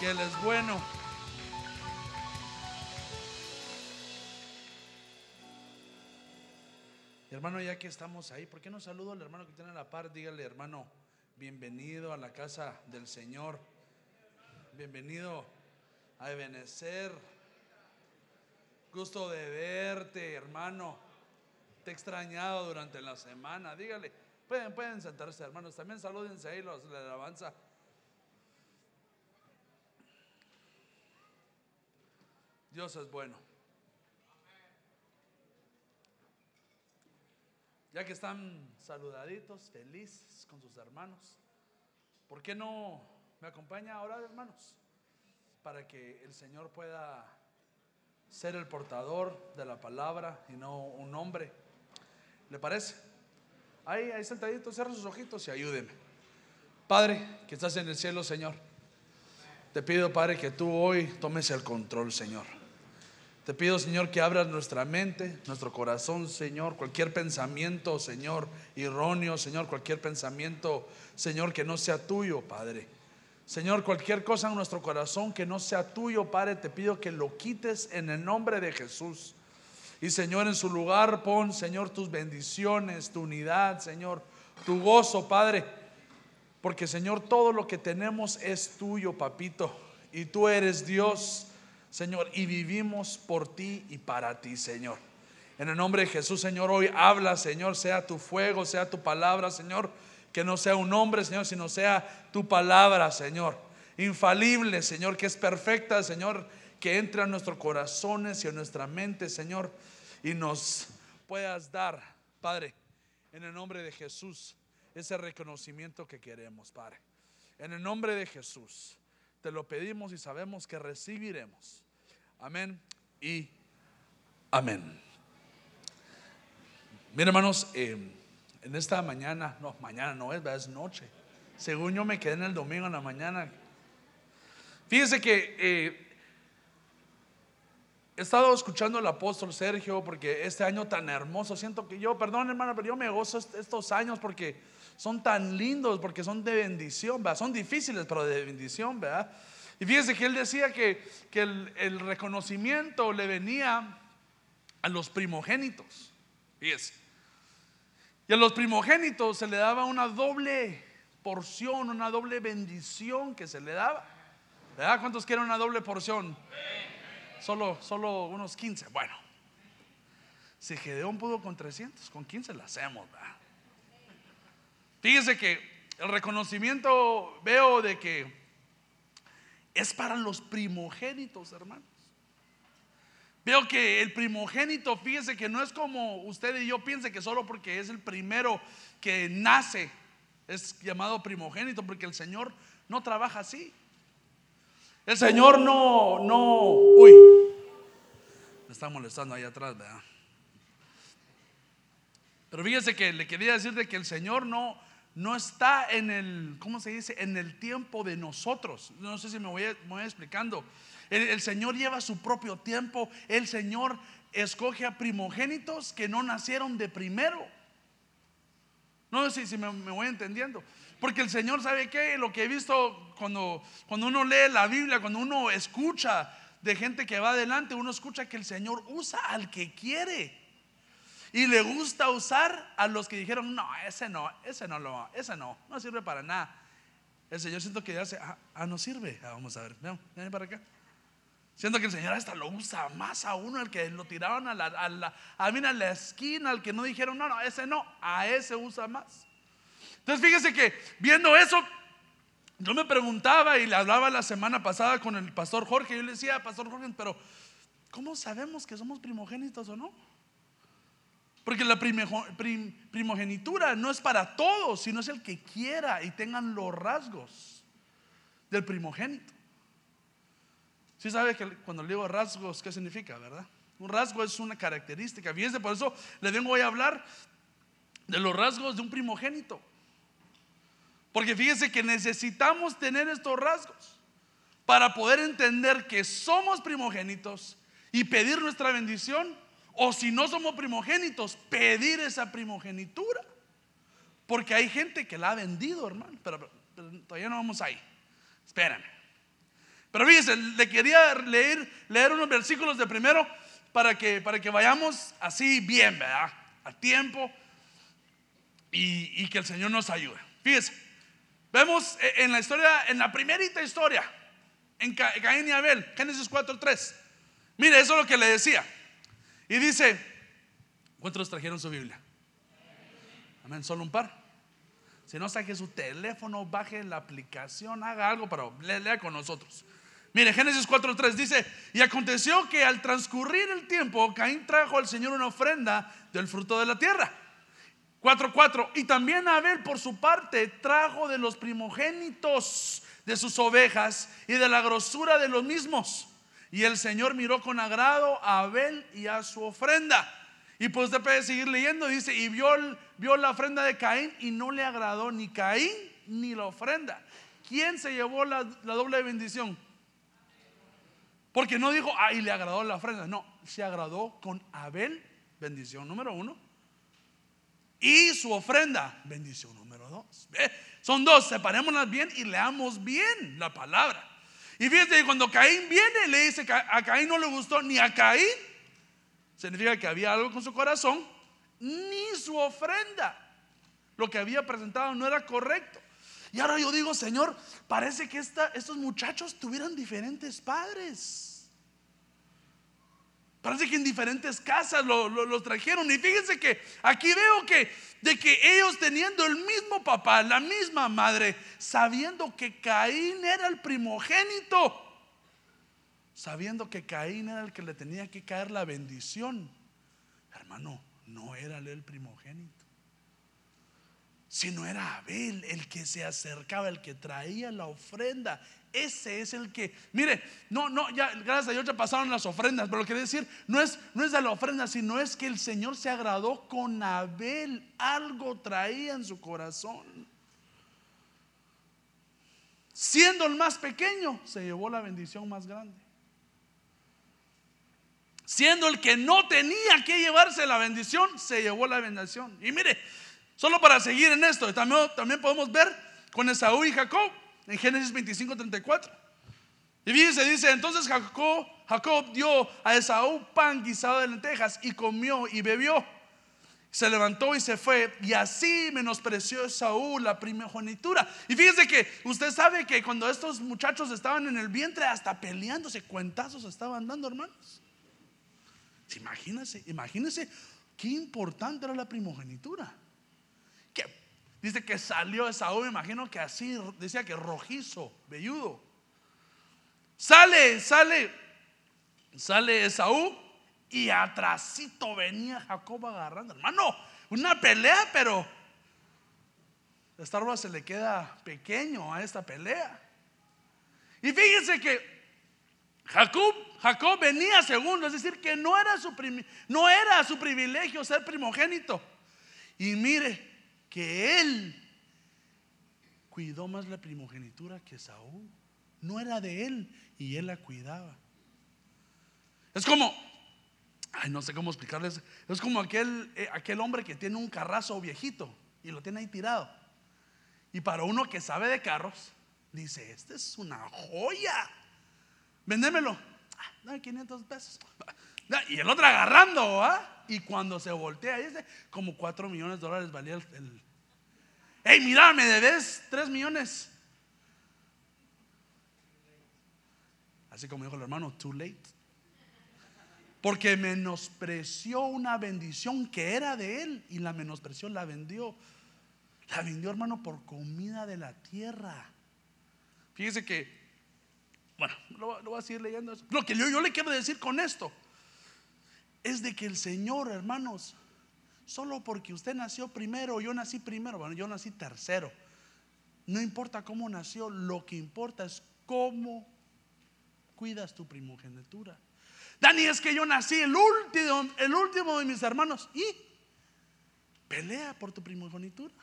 que Él es bueno. Hermano, ya que estamos ahí, ¿por qué no saludo al hermano que tiene la par? Dígale, hermano, bienvenido a la casa del Señor. Bienvenido a Ebenecer. Gusto de verte, hermano. Te he extrañado durante la semana. Dígale, pueden, pueden sentarse, hermanos. También salúdense ahí los de la alabanza. Dios es bueno. Ya que están saludaditos, felices con sus hermanos, ¿por qué no me acompaña ahora, hermanos? Para que el Señor pueda ser el portador de la palabra y no un hombre. ¿Le parece? Ahí, ahí sentadito, cierra sus ojitos y ayúdeme. Padre, que estás en el cielo, Señor. Te pido, Padre, que tú hoy tomes el control, Señor. Te pido, Señor, que abras nuestra mente, nuestro corazón, Señor. Cualquier pensamiento, Señor, erróneo, Señor, cualquier pensamiento, Señor, que no sea tuyo, Padre. Señor, cualquier cosa en nuestro corazón que no sea tuyo, Padre, te pido que lo quites en el nombre de Jesús. Y Señor, en su lugar pon, Señor, tus bendiciones, tu unidad, Señor, tu gozo, Padre. Porque, Señor, todo lo que tenemos es tuyo, papito. Y tú eres Dios. Señor, y vivimos por ti y para ti, Señor. En el nombre de Jesús, Señor, hoy habla, Señor, sea tu fuego, sea tu palabra, Señor, que no sea un hombre, Señor, sino sea tu palabra, Señor. Infalible, Señor, que es perfecta, Señor, que entre a nuestros corazones y a nuestra mente, Señor, y nos puedas dar, Padre, en el nombre de Jesús, ese reconocimiento que queremos, Padre. En el nombre de Jesús. Te lo pedimos y sabemos que recibiremos. Amén y amén. Miren hermanos, eh, en esta mañana, no, mañana no es, es noche. Según yo me quedé en el domingo en la mañana. Fíjese que eh, he estado escuchando al apóstol Sergio porque este año tan hermoso, siento que yo, perdón hermano, pero yo me gozo estos años porque son tan lindos porque son de bendición, ¿verdad? Son difíciles, pero de bendición, ¿verdad? Y fíjese que él decía que, que el, reconocimiento le venía a los primogénitos. Fíjese. Y a los primogénitos se le daba una doble porción, una doble bendición que se le daba. ¿Verdad? ¿Cuántos quieren una doble porción? Solo, solo unos 15. Bueno, si Gedeón pudo con 300, con 15 la hacemos, ¿verdad? Fíjese que el reconocimiento veo de que es para los primogénitos, hermanos. Veo que el primogénito, fíjese que no es como usted y yo piense que solo porque es el primero que nace es llamado primogénito, porque el Señor no trabaja así. El Señor no, no, uy, me está molestando ahí atrás, ¿verdad? Pero fíjese que le quería decir de que el Señor no, no está en el, ¿cómo se dice? En el tiempo de nosotros. No sé si me voy, voy explicando. El, el, Señor lleva su propio tiempo. El Señor escoge a primogénitos que no nacieron de primero. No sé si me, me voy entendiendo. Porque el Señor sabe que lo que he visto cuando, cuando uno lee la Biblia, cuando uno escucha de gente que va adelante, uno escucha que el Señor usa al que quiere. Y le gusta usar a los que dijeron, no, ese no, ese no lo, ese no, no sirve para nada. El Señor siento que ya se, ah, ah, no sirve. Ah, vamos a ver, ven, ven para acá. Siento que el Señor hasta lo usa más a uno, al que lo tiraron a la, a la, a, a la esquina, al que no dijeron, no, no, ese no, a ese usa más. Entonces fíjese que viendo eso, yo me preguntaba y le hablaba la semana pasada con el pastor Jorge, yo le decía, pastor Jorge, pero ¿cómo sabemos que somos primogénitos o no? Porque la primogenitura no es para todos, sino es el que quiera y tengan los rasgos del primogénito. Si ¿Sí sabe que cuando le digo rasgos, ¿qué significa, verdad? Un rasgo es una característica. Fíjense, por eso le vengo a hablar de los rasgos de un primogénito. Porque fíjense que necesitamos tener estos rasgos para poder entender que somos primogénitos y pedir nuestra bendición o si no somos primogénitos, pedir esa primogenitura. Porque hay gente que la ha vendido, hermano. Pero, pero todavía no vamos ahí. Espérame. Pero fíjense, le quería leer, leer unos versículos de primero para que, para que vayamos así bien, ¿verdad? A tiempo y, y que el Señor nos ayude. Fíjense, vemos e, en la historia, en la primerita historia, en Caín y Abel, Génesis 4.3. Mire, eso es lo que le decía. Y dice, ¿cuántos trajeron su Biblia? Amén, solo un par. Si no, saque su teléfono, baje la aplicación, haga algo, pero lea con nosotros. Mire, Génesis 4.3 dice, y aconteció que al transcurrir el tiempo, Caín trajo al Señor una ofrenda del fruto de la tierra. 4.4, y también Abel por su parte trajo de los primogénitos de sus ovejas y de la grosura de los mismos. Y el Señor miró con agrado a Abel y a su ofrenda. Y pues usted puede seguir leyendo, dice, y vio, vio la ofrenda de Caín y no le agradó ni Caín ni la ofrenda. ¿Quién se llevó la, doble bendición? Porque no dijo, ah, y le agradó la ofrenda. No, se agradó con Abel, bendición número uno. Y su ofrenda, bendición número dos. Son dos, separémonos bien y leamos bien la palabra. Y fíjate que cuando Caín viene, le dice a Caín no le gustó ni a Caín, significa que había algo con su corazón, ni su ofrenda. Lo que había presentado no era correcto. Y ahora yo digo, Señor, parece que estos muchachos tuvieran diferentes padres. Parece que en diferentes casas los trajeron. Y fíjense que aquí veo que de que ellos teniendo el mismo papá, la misma madre, sabiendo que Caín era el primogénito, sabiendo que Caín era el que le tenía que caer la bendición, hermano, no era el primogénito, sino era Abel el que se acercaba, el que traía la ofrenda, ese es el que, mire, no, no, ya gracias a Dios ya pasaron las ofrendas, pero lo que decir no es, no es de la ofrenda, sino es que el Señor se agradó con Abel, algo traía en su corazón. Siendo el más pequeño, se llevó la bendición más grande. Siendo el que no tenía que llevarse la bendición, se llevó la bendición. Y mire, solo para seguir en esto, también, también podemos ver con Esaú y Jacob en Génesis 25, 34. Y fíjense, dice, entonces Jacob, dio a Esaú pan guisado de lentejas y comió y bebió. Se levantó y se fue y así menospreció Esaú la primogenitura. Y fíjense que usted sabe que cuando estos muchachos estaban en el vientre hasta peleándose, cuentazos estaban dando, hermanos. Imagínense, imagínense qué importante era la primogenitura. Dice que salió Esaú, me imagino que así, decía que rojizo, velludo. Sale, sale, sale Esaú y atrásito venía Jacob agarrando. Hermano, una pelea, pero esta ropa se le queda pequeño a esta pelea. Y fíjense que Jacob, Jacob venía segundo, es decir, que no era su, no era su privilegio ser primogénito. Y mire, que él cuidó más la primogenitura que Saúl. No era de él y él la cuidaba. Es como, ay, no sé cómo explicarles, es como aquel, eh, aquel hombre que tiene un carrazo viejito y lo tiene ahí tirado. Y para uno que sabe de carros, dice, este es una joya, vendémelo. Ah, dame 500 pesos. Y el otro agarrando, ¿ah? Y cuando se voltea, dice, como 4 millones de dólares valía el. hey, mira, me debes 3 millones. Así como dijo el hermano, too late. Porque menospreció una bendición que era de él y la menospreció, la vendió. La vendió, hermano, por comida de la tierra. Fíjese que, bueno, lo, voy a seguir leyendo. Lo que yo le quiero decir con esto es de que el Señor, hermanos, solo porque usted nació primero, yo nací primero, bueno, yo nací tercero. No importa cómo nació, lo que importa es cómo cuidas tu primogenitura. Dani, es que yo nací el último, el último de mis hermanos y pelea por tu primogenitura.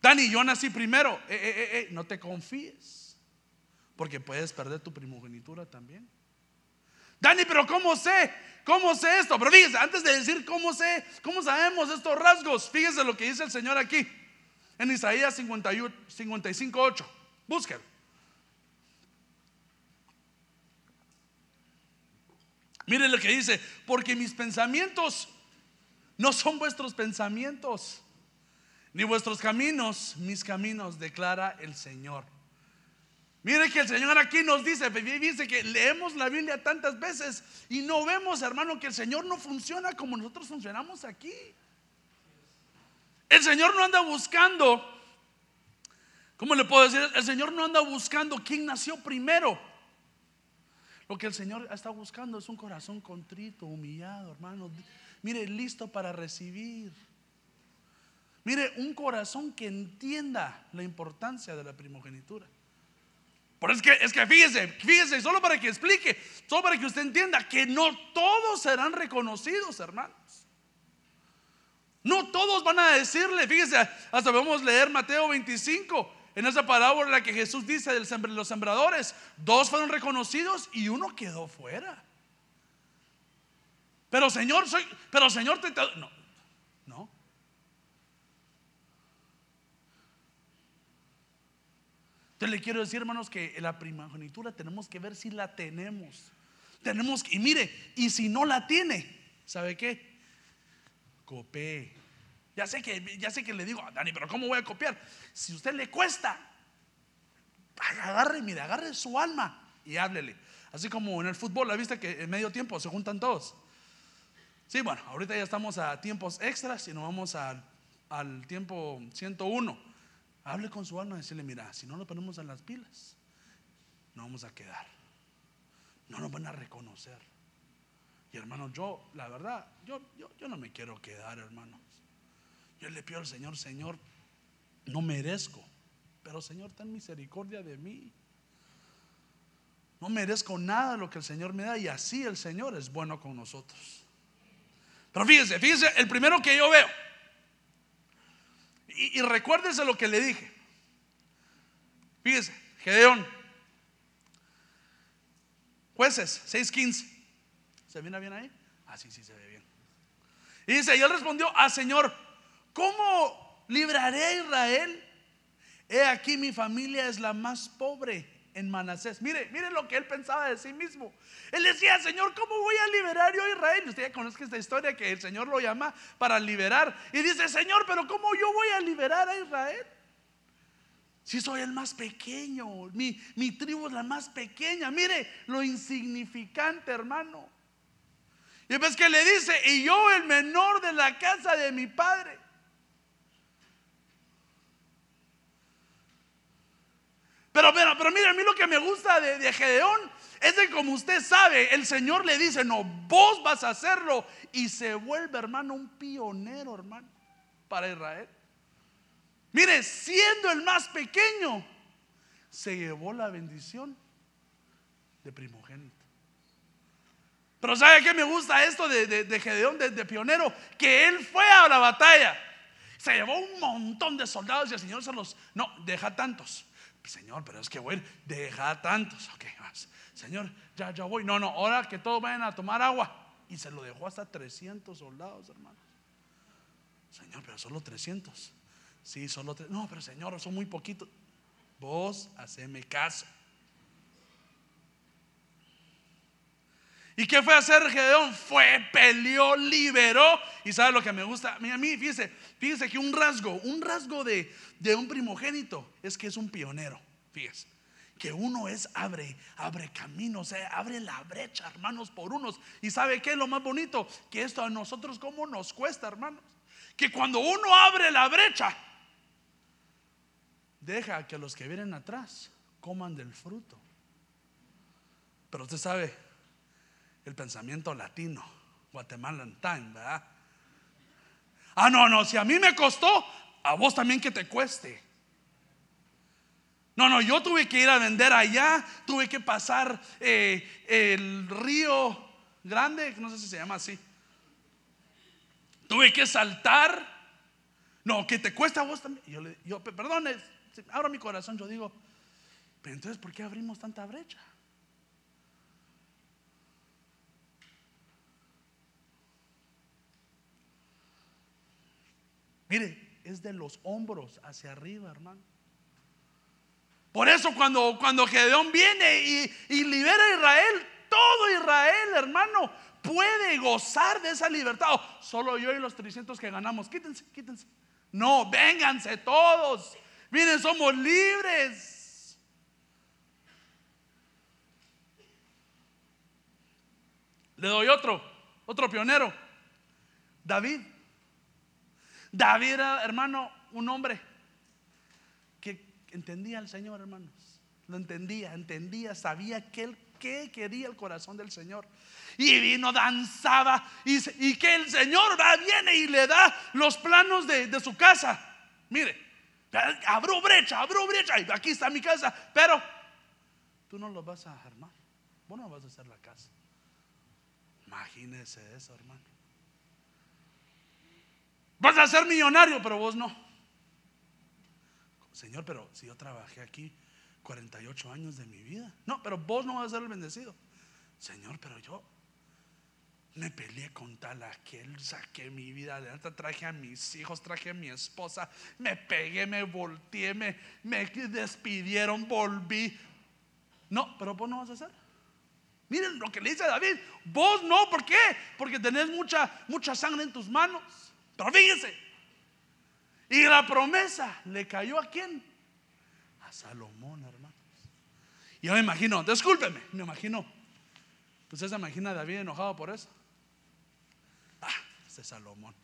Dani, yo nací primero. Eh, eh, eh, no te confíes, porque puedes perder tu primogenitura también. Dani, pero ¿cómo sé? ¿Cómo sé esto? Pero fíjese, antes de decir cómo sé, cómo sabemos estos rasgos, fíjese lo que dice el Señor aquí en Isaías 55, 8. Búsquelo. Mire lo que dice, porque mis pensamientos no son vuestros pensamientos, ni vuestros caminos, mis caminos, declara el Señor. Mire que el Señor aquí nos dice, dice que leemos la Biblia tantas veces y no vemos, hermano, que el Señor no funciona como nosotros funcionamos aquí. El Señor no anda buscando, ¿cómo le puedo decir? El Señor no anda buscando quién nació primero. Lo que el Señor está buscando es un corazón contrito, humillado, hermano. Mire, listo para recibir. Mire, un corazón que entienda la importancia de la primogenitura. Por es que, es que fíjese, fíjese, solo para que explique, solo para que usted entienda que no todos serán reconocidos, hermanos. No todos van a decirle, fíjese, hasta a leer Mateo 25, en esa parábola que Jesús dice de los sembradores, dos fueron reconocidos y uno quedó fuera. Pero Señor, soy, pero Señor, te, no. Entonces le quiero decir, hermanos, que la primogenitura tenemos que ver si la tenemos. Tenemos que, y mire, y si no la tiene, ¿sabe qué? Copé. Ya sé que, ya sé que le digo, Dani, pero ¿cómo voy a copiar? Si a usted le cuesta, agarre, mire, agarre su alma y háblele. Así como en el fútbol, la vista que en medio tiempo se juntan todos. Sí, bueno, ahorita ya estamos a tiempos extras y nos vamos al, al tiempo 101. Hable con su alma y decirle, mira, si no nos ponemos en las pilas, no vamos a quedar. No nos van a reconocer. Y hermano, yo, la verdad, yo, yo, yo no me quiero quedar, hermanos. Yo le pido al Señor, Señor, no merezco, pero Señor, ten misericordia de mí. No merezco nada de lo que el Señor me da y así el Señor es bueno con nosotros. Pero fíjese, fíjese, el primero que yo veo, y, recuérdese lo que le dije. Fíjese, Gedeón. Jueces 6:15. ¿Se viene bien ahí? Ah, sí, sí, se ve bien. Y dice, y él respondió, ah, Señor, ¿cómo libraré a Israel? He aquí mi familia es la más pobre en Manasés. Mire, mire lo que él pensaba de sí mismo. Él decía, Señor, ¿cómo voy a liberar yo a Israel? Usted ya conoce esta historia que el Señor lo llama para liberar. Y dice, Señor, pero ¿cómo yo voy a liberar a Israel? Si soy el más pequeño, mi, mi tribu es la más pequeña. Mire lo insignificante, hermano. Y ves que le dice, y yo el menor de la casa de mi padre. Pero, pero, pero mira, a mí lo que me gusta de, Gedeón es que como usted sabe, el Señor le dice, no, vos vas a hacerlo. Y se vuelve, hermano, un pionero, hermano, para Israel. Mire, siendo el más pequeño, se llevó la bendición de primogénito. Pero ¿sabe qué me gusta esto de, Gedeón, de, de, pionero? Que él fue a la batalla. Se llevó un montón de soldados y el Señor se los... No, deja tantos. Señor, pero es que voy, deja tantos. Ok, Señor, ya, ya voy. No, no, ahora que todos vayan a tomar agua. Y se lo dejó hasta 300 soldados, hermanos. Señor, pero solo 300. Sí, solo 300. No, pero Señor, son muy poquitos. Vos haceme caso. ¿Y qué fue a hacer Gedeón? Fue, peleó, liberó. Y sabe lo que me gusta. A mí, fíjese, fíjese que un rasgo, un rasgo de, de un primogénito es que es un pionero. Fíjese. Que uno es abre, abre caminos, eh, abre la brecha, hermanos, por unos. Y sabe qué es lo más bonito? Que esto a nosotros, ¿cómo nos cuesta, hermanos? Que cuando uno abre la brecha, deja que los que vienen atrás coman del fruto. Pero usted sabe, el pensamiento latino, Guatemalan time, ¿verdad? Ah, no, no, si a mí me costó, a vos también que te cueste. No, no, yo tuve que ir a vender allá, tuve que pasar eh, el río grande, no sé si se llama así. Tuve que saltar. No, que te cuesta a vos también. Yo, le, yo perdón, abro mi corazón, yo digo, pero entonces, ¿por qué abrimos tanta brecha? Mire, es de los hombros hacia arriba, hermano. Por eso cuando, cuando Gedeón viene y, libera a Israel, todo Israel, hermano, puede gozar de esa libertad. Oh, solo yo y los 300 que ganamos, quítense, quítense. No, vénganse todos. Miren, somos libres. Le doy otro, otro pionero. David. David era, hermano, un hombre que entendía al Señor, hermanos. Lo entendía, entendía, sabía que él qué quería el corazón del Señor. Y vino, danzaba, y, que el Señor va, viene y le da los planos de, su casa. Mire, abro brecha, abro brecha, y aquí está mi casa, pero tú no lo vas a armar, vos no vas a hacer la casa. Imagínese eso, hermano. Vas a ser millonario, pero vos no. Señor, pero si yo trabajé aquí 48 años de mi vida. No, pero vos no vas a ser el bendecido. Señor, pero yo me peleé con tal aquel, saqué mi vida adelante, traje a mis hijos, traje a mi esposa, me pegué, me volteé, me, me despidieron, volví. No, pero vos no vas a hacer. Miren lo que le dice a David. Vos no, ¿por qué? Porque tenés mucha, mucha sangre en tus manos. Pero fíjense. Y la promesa le cayó a quién? A Salomón, hermanos. Yo me imagino, discúlpeme, me imagino. Usted se imagina a David enojado por eso. Ah, ese Salomón.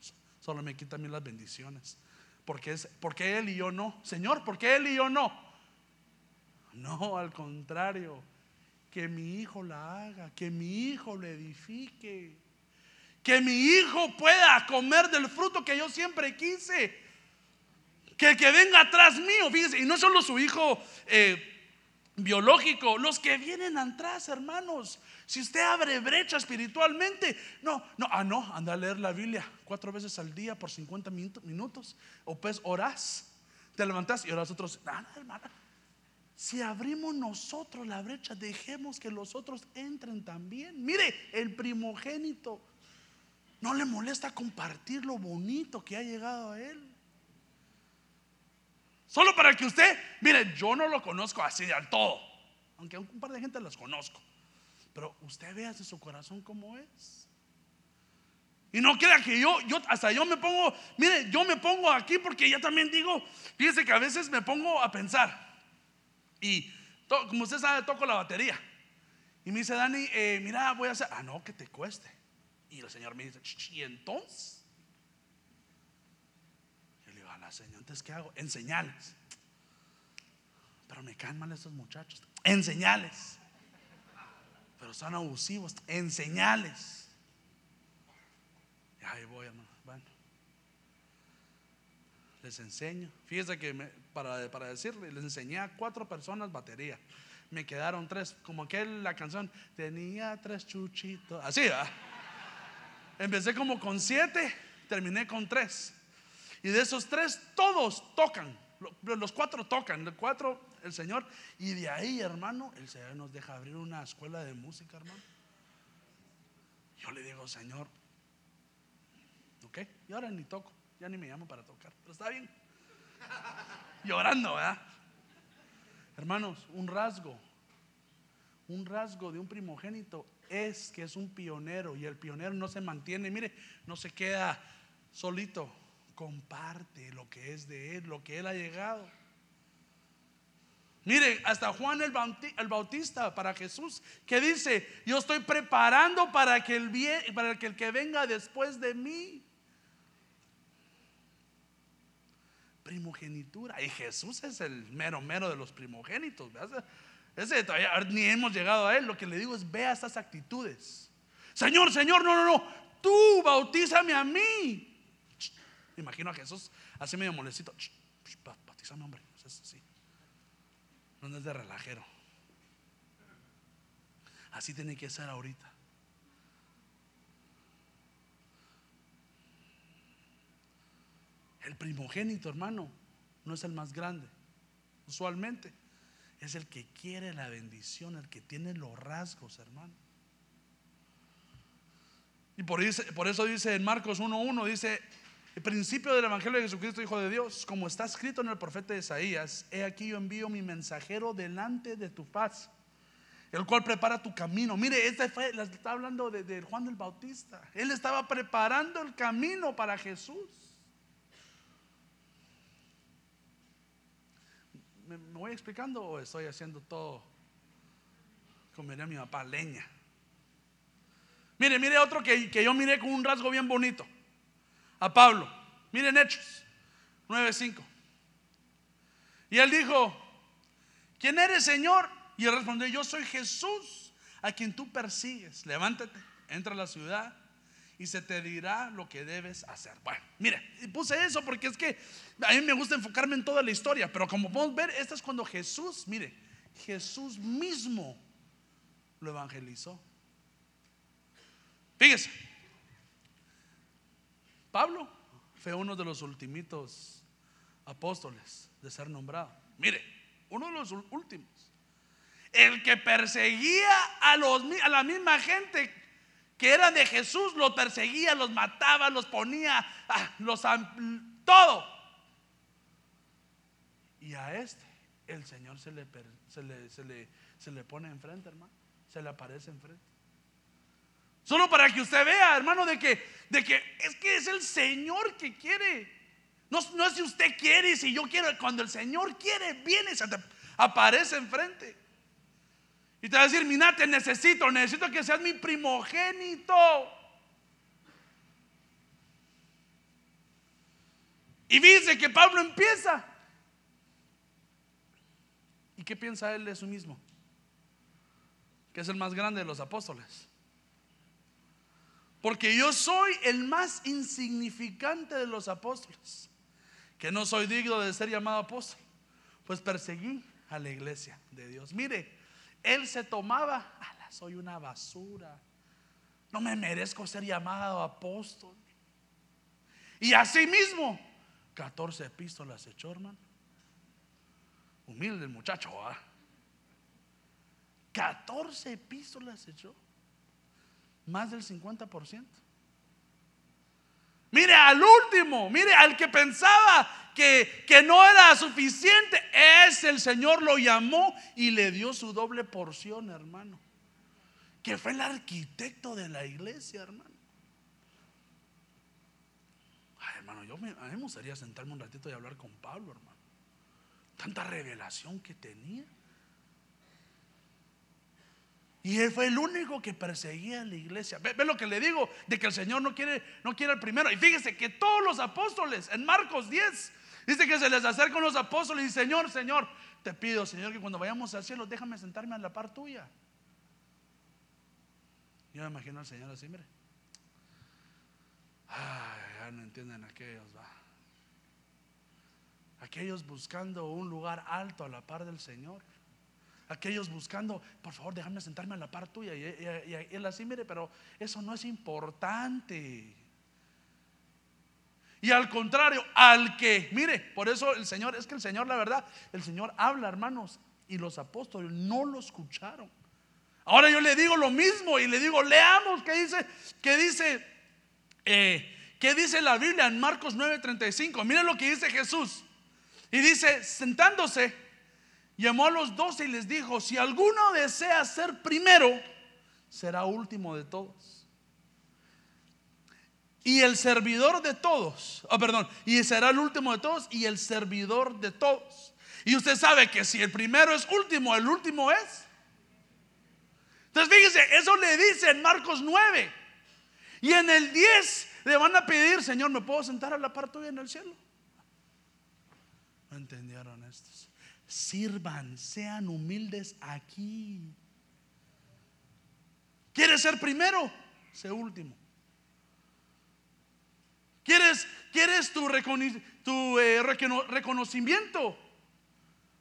Solo me quita a mí las bendiciones. Porque, es, porque él y yo no. Señor, ¿por qué él y yo no? No, al contrario. Que mi hijo la haga, que mi hijo le edifique. Que mi hijo pueda comer del fruto que yo siempre quise. Que el que venga atrás mío, fíjese, y no solo su hijo eh, biológico, los que vienen atrás, hermanos. Si usted abre brecha espiritualmente, no, no, ah, no, anda a leer la Biblia cuatro veces al día por 50 minutos, o pues orás, te levantás y orás otros, nada, hermana. Si abrimos nosotros la brecha, dejemos que los otros entren también. Mire, el primogénito no le molesta compartir lo bonito que ha llegado a él. Solo para que usted, mire, yo no lo conozco así de al todo, aunque un par de gente los conozco, pero usted vea de su corazón como es. Y no crea que yo, yo, hasta yo me pongo, mire, yo me pongo aquí porque ya también digo, fíjese que a veces me pongo a pensar. Y como usted sabe, toco la batería. Y me dice, Dani, eh, mira, voy a hacer, ah, no, que te cueste. Y el Señor me dice, ¿y entonces? Señor, entonces ¿qué hago? Enseñales. Pero me caen mal esos muchachos. Enseñales. Pero son abusivos. Enseñales. Y ahí voy, hermano. Bueno. Les enseño. Fíjense que para, para decirle, les enseñé a cuatro personas batería. Me quedaron tres. Como aquel, la canción, tenía tres chuchitos. Así, ¿verdad? Empecé como con siete, terminé con tres. Y de esos tres, todos tocan. Los cuatro tocan, los cuatro el Señor. Y de ahí, hermano, el Señor nos deja abrir una escuela de música, hermano. Yo le digo, Señor, ¿ok? Y ahora ni toco, ya ni me llamo para tocar, pero está bien. Llorando, ¿verdad? Hermanos, un rasgo, un rasgo de un primogénito es que es un pionero y el pionero no se mantiene, mire, no se queda solito, comparte lo que es de Él, lo que Él ha llegado. Mire, hasta Juan el Bautista para Jesús, que dice, yo estoy preparando para que el, para que, el que venga después de mí. Primogenitura. Y Jesús es el mero mero de los primogénitos. Ese todavía ni hemos llegado a él. Lo que le digo es, vea estas actitudes. Señor, Señor, no, no, no. Tú bautízame a mí. Me imagino a Jesús así medio molecito. Batizame, hombre. Así. No es de relajero. Así tiene que ser ahorita. El primogénito, hermano, no es el más grande. Usualmente es el que quiere la bendición, el que tiene los rasgos, hermano. Y por, eso dice en Marcos 1.1, dice, el principio del Evangelio de Jesucristo, Hijo de Dios, como está escrito en el profeta Isaías, he aquí yo envío mi mensajero delante de tu paz, el cual prepara tu camino. Mire, este fue, está hablando de, Juan del Bautista. Él estaba preparando el camino para Jesús. ¿Me, voy explicando o estoy haciendo todo como diría mi papá, leña? Mire, mire otro que, que yo miré con un rasgo bien bonito. A Pablo. Miren Hechos 9.5. Y él dijo, ¿quién eres Señor? Y él respondió, yo soy Jesús a quien tú persigues. Levántate, entra a la ciudad y se te dirá lo que debes hacer. Bueno, mire, puse eso porque es que a mí me gusta enfocarme en toda la historia, pero como podemos ver, esto es cuando Jesús, mire, Jesús mismo lo evangelizó. Fíjese, Pablo fue uno de los ultimitos apóstoles de ser nombrado. Mire, uno de los últimos el que perseguía a, los, a la misma gente que era de Jesús, los perseguía, los mataba, los ponía, ah, los, todo. Y a este, el Señor se le, se le, se le, se le pone enfrente, hermano. Se le aparece enfrente. Solo para que usted vea, hermano, de que, de que es que es el Señor que quiere. No, no es si usted quiere si yo quiero. Cuando el Señor quiere, viene se te aparece enfrente. Y te va a decir, mira, te necesito, necesito que seas mi primogénito. Y dice que Pablo empieza. ¿Y qué piensa él de sí mismo? Que es el más grande de los apóstoles. Porque yo soy el más insignificante de los apóstoles. Que no soy digno de ser llamado apóstol. Pues perseguí a la iglesia de Dios. Mire, él se tomaba, soy una basura. No me merezco ser llamado apóstol. Y así mismo, 14 epístolas echó, hermano. Humilde muchacho, ¿ah? 14 epístolas echó. Más del 50%. Mire al último, mire al que pensaba que, no era suficiente, es el Señor lo llamó y le dio su doble porción, hermano. Que fue el arquitecto de la iglesia, hermano. Ay, hermano, yo me, a mí me gustaría sentarme un ratito y hablar con Pablo, hermano. Tanta revelación que tenía. Y él fue el único que perseguía a la iglesia. Ve, lo que le digo, de que el Señor no quiere, no quiere el primero. Y fíjese que todos los apóstoles, en Marcos 10, Dice que se les acercan los apóstoles y Señor, Señor, te pido, Señor, que cuando vayamos al cielo, déjame sentarme a la par tuya. Yo me imagino al Señor así, mire. Ay, ya no entienden aquellos, va. Aquellos buscando un lugar alto a la par del Señor. Aquellos buscando, por favor, déjame sentarme a la par tuya. Y, él así, mire, pero eso no es importante. Y al contrario, al que, mire, por eso el Señor, es que el Señor, la verdad, el Señor habla, hermanos, y los apóstoles no lo escucharon. Ahora yo le digo lo mismo y le digo, leamos qué dice, qué dice, eh, qué dice la Biblia en Marcos 9:35. Mire lo que dice Jesús. Y dice, sentándose, llamó a los doce y les dijo, si alguno desea ser primero, será último de todos y el servidor de todos. Oh, perdón, y será el último de todos y el servidor de todos. Y usted sabe que si el primero es último, el último es. Entonces fíjese, eso le dice en Marcos 9. Y en el 10 le van a pedir, Señor, ¿me puedo sentar a la par tuya en el cielo? No entendieron. Sirvan, sean humildes aquí. ¿Quieres ser primero? Sé último. ¿Quieres, quieres tu, tu eh, reconocimiento?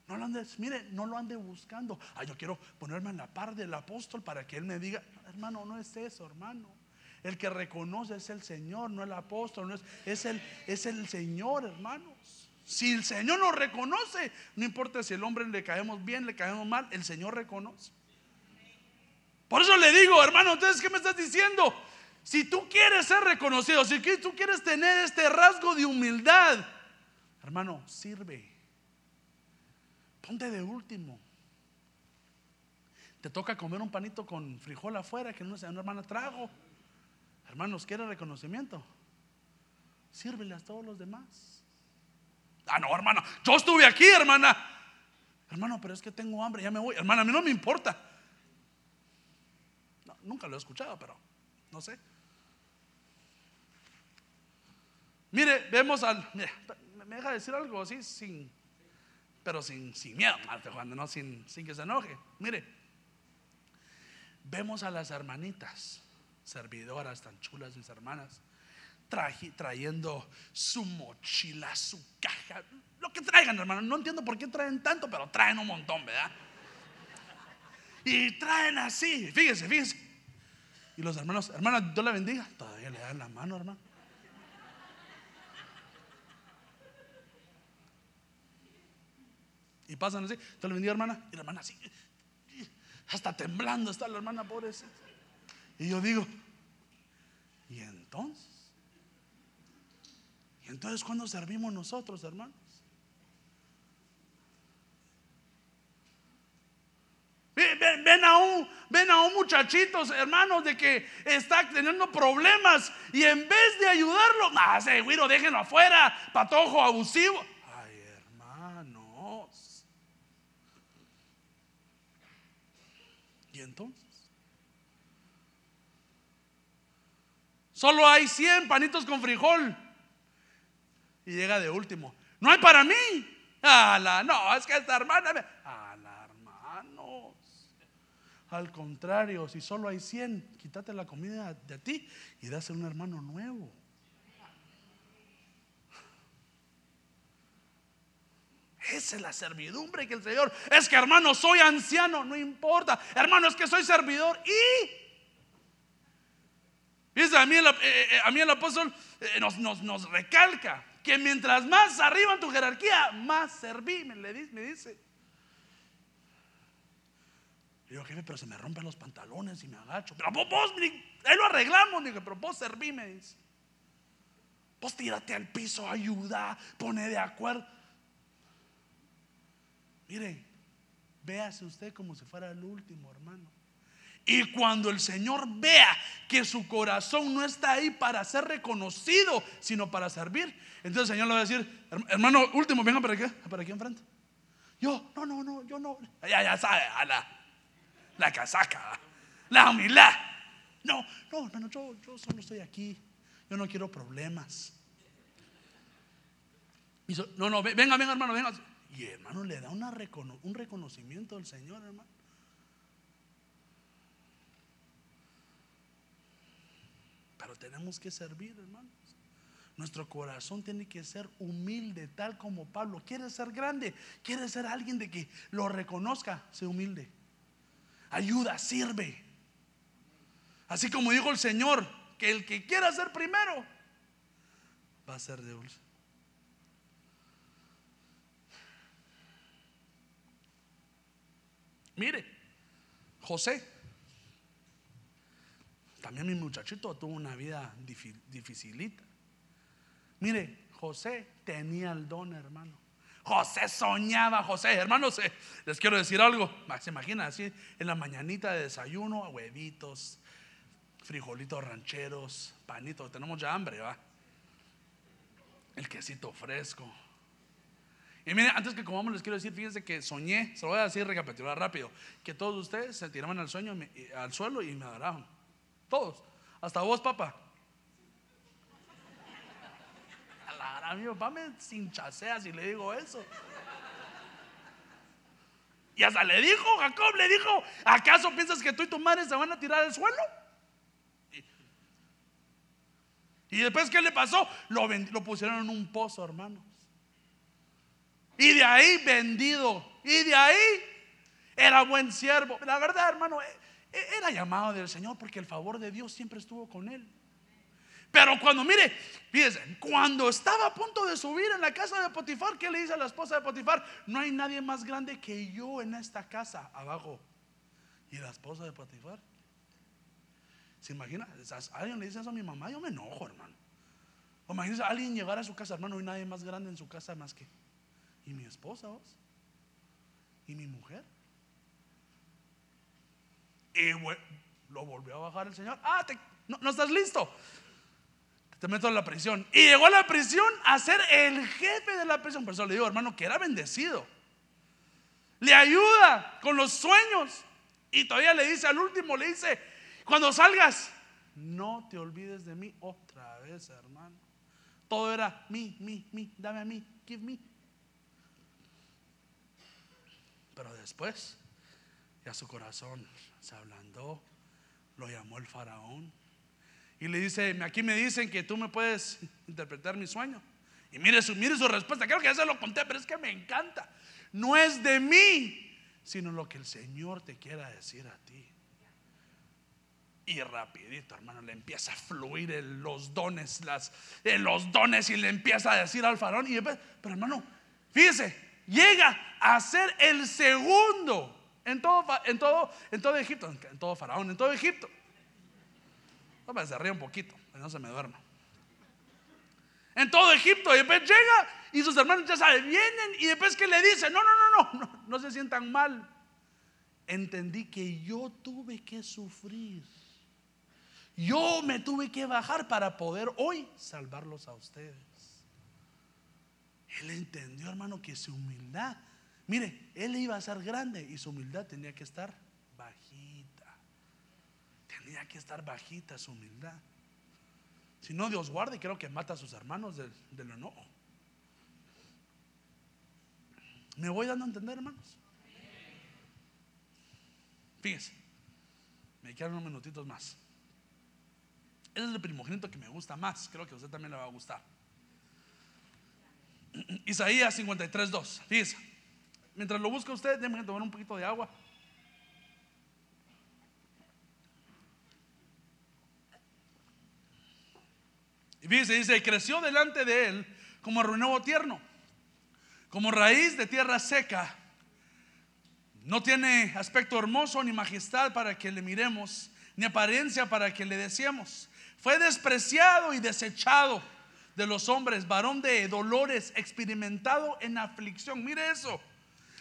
No lo andes, mire, no lo ande buscando. Ah, yo quiero ponerme en la par del apóstol para que él me diga, hermano, no es eso, hermano. El que reconoce es el Señor, no el apóstol, no es, es, el, es el Señor, hermanos. Si el Señor nos reconoce, no importa si el hombre le caemos bien, le caemos mal, el Señor reconoce. Por eso le digo, hermano, entonces, ¿qué me estás diciendo? Si tú quieres ser reconocido, si tú quieres tener este rasgo de humildad, hermano, sirve. Ponte de último. te toca comer un panito con frijol afuera que no, una hermana trago. Hermanos, ¿quiere reconocimiento? Sírvele a todos los demás. Ah, no, hermano, yo estuve aquí, hermana. Hermano, pero es que tengo hambre, ya me voy. Hermana, a mí no me importa. nunca lo he escuchado, pero no sé. Mire, vemos al. me deja decir algo así, sin, pero sin, sin miedo, no sin, sin que se enoje. Mire, vemos a las hermanitas, servidoras tan chulas, mis hermanas, trayendo su mochila, su caja, lo que traigan, hermano. No entiendo por qué traen tanto, pero traen un montón, ¿verdad? Y traen así, fíjense, fíjense. Y los hermanos, hermana, Dios la bendiga, todavía le dan la mano, hermano. Y pasan así, te lo bendiga hermana, y la hermana así, hasta temblando está la hermana pobrecita. Y yo digo, ¿y entonces? ¿Y entonces cuándo servimos nosotros, hermanos? Ven, a un, ven a un muchachito, hermanos, de que está teniendo problemas y en vez de ayudarlo, ah, ese güiro, déjenlo afuera, patojo abusivo. entonces? Solo hay 100 panitos con frijol. Y llega de último. No hay para mí. la no, es que esta hermana. la hermanos. Al contrario, si solo hay 100, quítate la comida de ti y dásela a un hermano nuevo. Esa es la servidumbre que el Señor. Es que hermano, soy anciano, no importa. Hermano, es que soy servidor. Y. Dice, a mí el, eh, eh, a mí el apóstol eh, nos, nos, recalca que mientras más arriba en tu jerarquía, más serví, me, le, me dice. Yo, jefe, pero se me rompen los pantalones y me agacho. Pero vos, vos ahí lo arreglamos. Dije, pero vos serví, me dice. Vos tírate al piso, ayuda, pone de acuerdo. Mire, véase usted como si fuera el último, hermano. Y cuando el Señor vea que su corazón no está ahí para ser reconocido, sino para servir, entonces el Señor le va a decir, hermano, último, venga para acá, para aquí enfrente. Yo, no, no, no, yo no. Ya, ya sabe, a la, la casaca, la humildad. No, no, no, yo, yo solo estoy aquí. Yo no quiero problemas. no, no, venga, venga, hermano, venga. Y hermano, le da un reconocimiento al Señor, hermano. Pero tenemos que servir, hermanos. Nuestro corazón tiene que ser humilde, tal como Pablo. Quiere ser grande, quiere ser alguien de que lo reconozca, sea humilde. Ayuda, sirve. Así como dijo el Señor, que el que quiera ser primero va a ser de dulce. Mire, José, también mi muchachito tuvo una vida dificilita. Mire, José tenía el don, hermano. José soñaba, José, hermanos, les quiero decir algo. Se imagina así en la mañanita de desayuno, huevitos, frijolitos rancheros, panitos. Tenemos ya hambre, va. El quesito fresco, y miren, antes que comamos les quiero decir, fíjense que soñé, se lo voy a decir recapitular rápido, que todos ustedes se tiraban al sueño, al suelo y me adoraban. Todos, hasta vos, papá. A mi papá me cinchasea si le digo eso. Y hasta le dijo, Jacob le dijo, ¿acaso piensas que tú y tu madre se van a tirar al suelo? Y después, ¿qué le pasó? Lo, lo pusieron en un pozo, hermanos. Y de ahí vendido. Y de ahí era buen siervo. La verdad, hermano, e, e, era llamado del Señor porque el favor de Dios siempre estuvo con él. Pero cuando, mire, fíjense, cuando estaba a punto de subir en la casa de Potifar, ¿qué le dice a la esposa de Potifar? No hay nadie más grande que yo en esta casa abajo. Y la esposa de Potifar. ¿Se imagina? Alguien le dice eso a mi mamá, yo me enojo, hermano. O imagínese alguien llegar a su casa, hermano, y nadie más grande en su casa más que ¿Y mi esposa vos? ¿Y mi mujer? Y lo volvió a bajar el Señor. Ah, no, estás listo. Te meto en la prisión. Y llegó a la prisión a ser el jefe de la prisión. Por eso le digo, hermano, que era bendecido. Le ayuda con los sueños. Y todavía le dice al último, le dice, cuando salgas, no te olvides de mí otra vez, hermano. Todo era mí, mí, mí, dame a mí, give me. Pero después, ya su corazón se ablandó, lo llamó el faraón y le dice, aquí me dicen que tú me puedes interpretar mi sueño. Y mire su, mire su respuesta, creo que ya se lo conté, pero es que me encanta. No es de mí, sino lo que el Señor te quiera decir a ti. Y rapidito, hermano, le empieza a fluir los dones, las, los dones y le empieza a decir al faraón. Y, pero hermano, fíjese, llega a ser el segundo en todo, en todo, en todo Egipto, en todo faraón, en todo Egipto. No, se ríe un poquito, no se me duerma. En todo Egipto, y después llega y sus hermanos ya saben, vienen y después que le dice, no, no, no, no, no, no se sientan mal. Entendí que yo tuve que sufrir yo me tuve que bajar para poder hoy salvarlos a ustedes. Él entendió, hermano, que su humildad, mire, él iba a ser grande y su humildad tenía que estar bajita. Tenía que estar bajita su humildad. Si no, Dios guarde, creo que mata a sus hermanos del, del enojo. ¿Me voy dando a entender, hermanos? Fíjense, me quedan unos minutitos más. Ese es el primogénito que me gusta más. Creo que a usted también le va a gustar. Isaías 53, 2. Fíjese. Mientras lo busca usted, déjeme tomar un poquito de agua. Y fíjese, dice, creció delante de él como renuevo tierno, como raíz de tierra seca. No tiene aspecto hermoso ni majestad para que le miremos, ni apariencia para que le deseemos. Fue despreciado y desechado de los hombres, varón de dolores, experimentado en aflicción. Mire eso,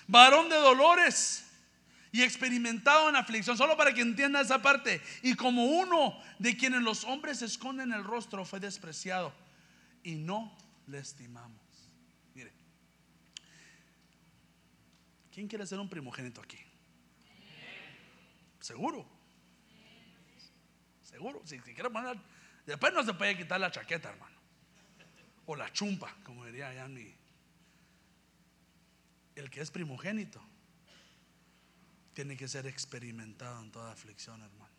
varón de dolores y experimentado en aflicción, solo para que entienda esa parte. Y como uno de quienes los hombres esconden el rostro, fue despreciado y no le estimamos. Mire, ¿quién quiere ser un primogénito aquí? Seguro. Seguro. Si, si quiere poner Después no se puede quitar la chaqueta, hermano. O la chumpa, como diría ya mi. El que es primogénito tiene que ser experimentado en toda aflicción, hermano.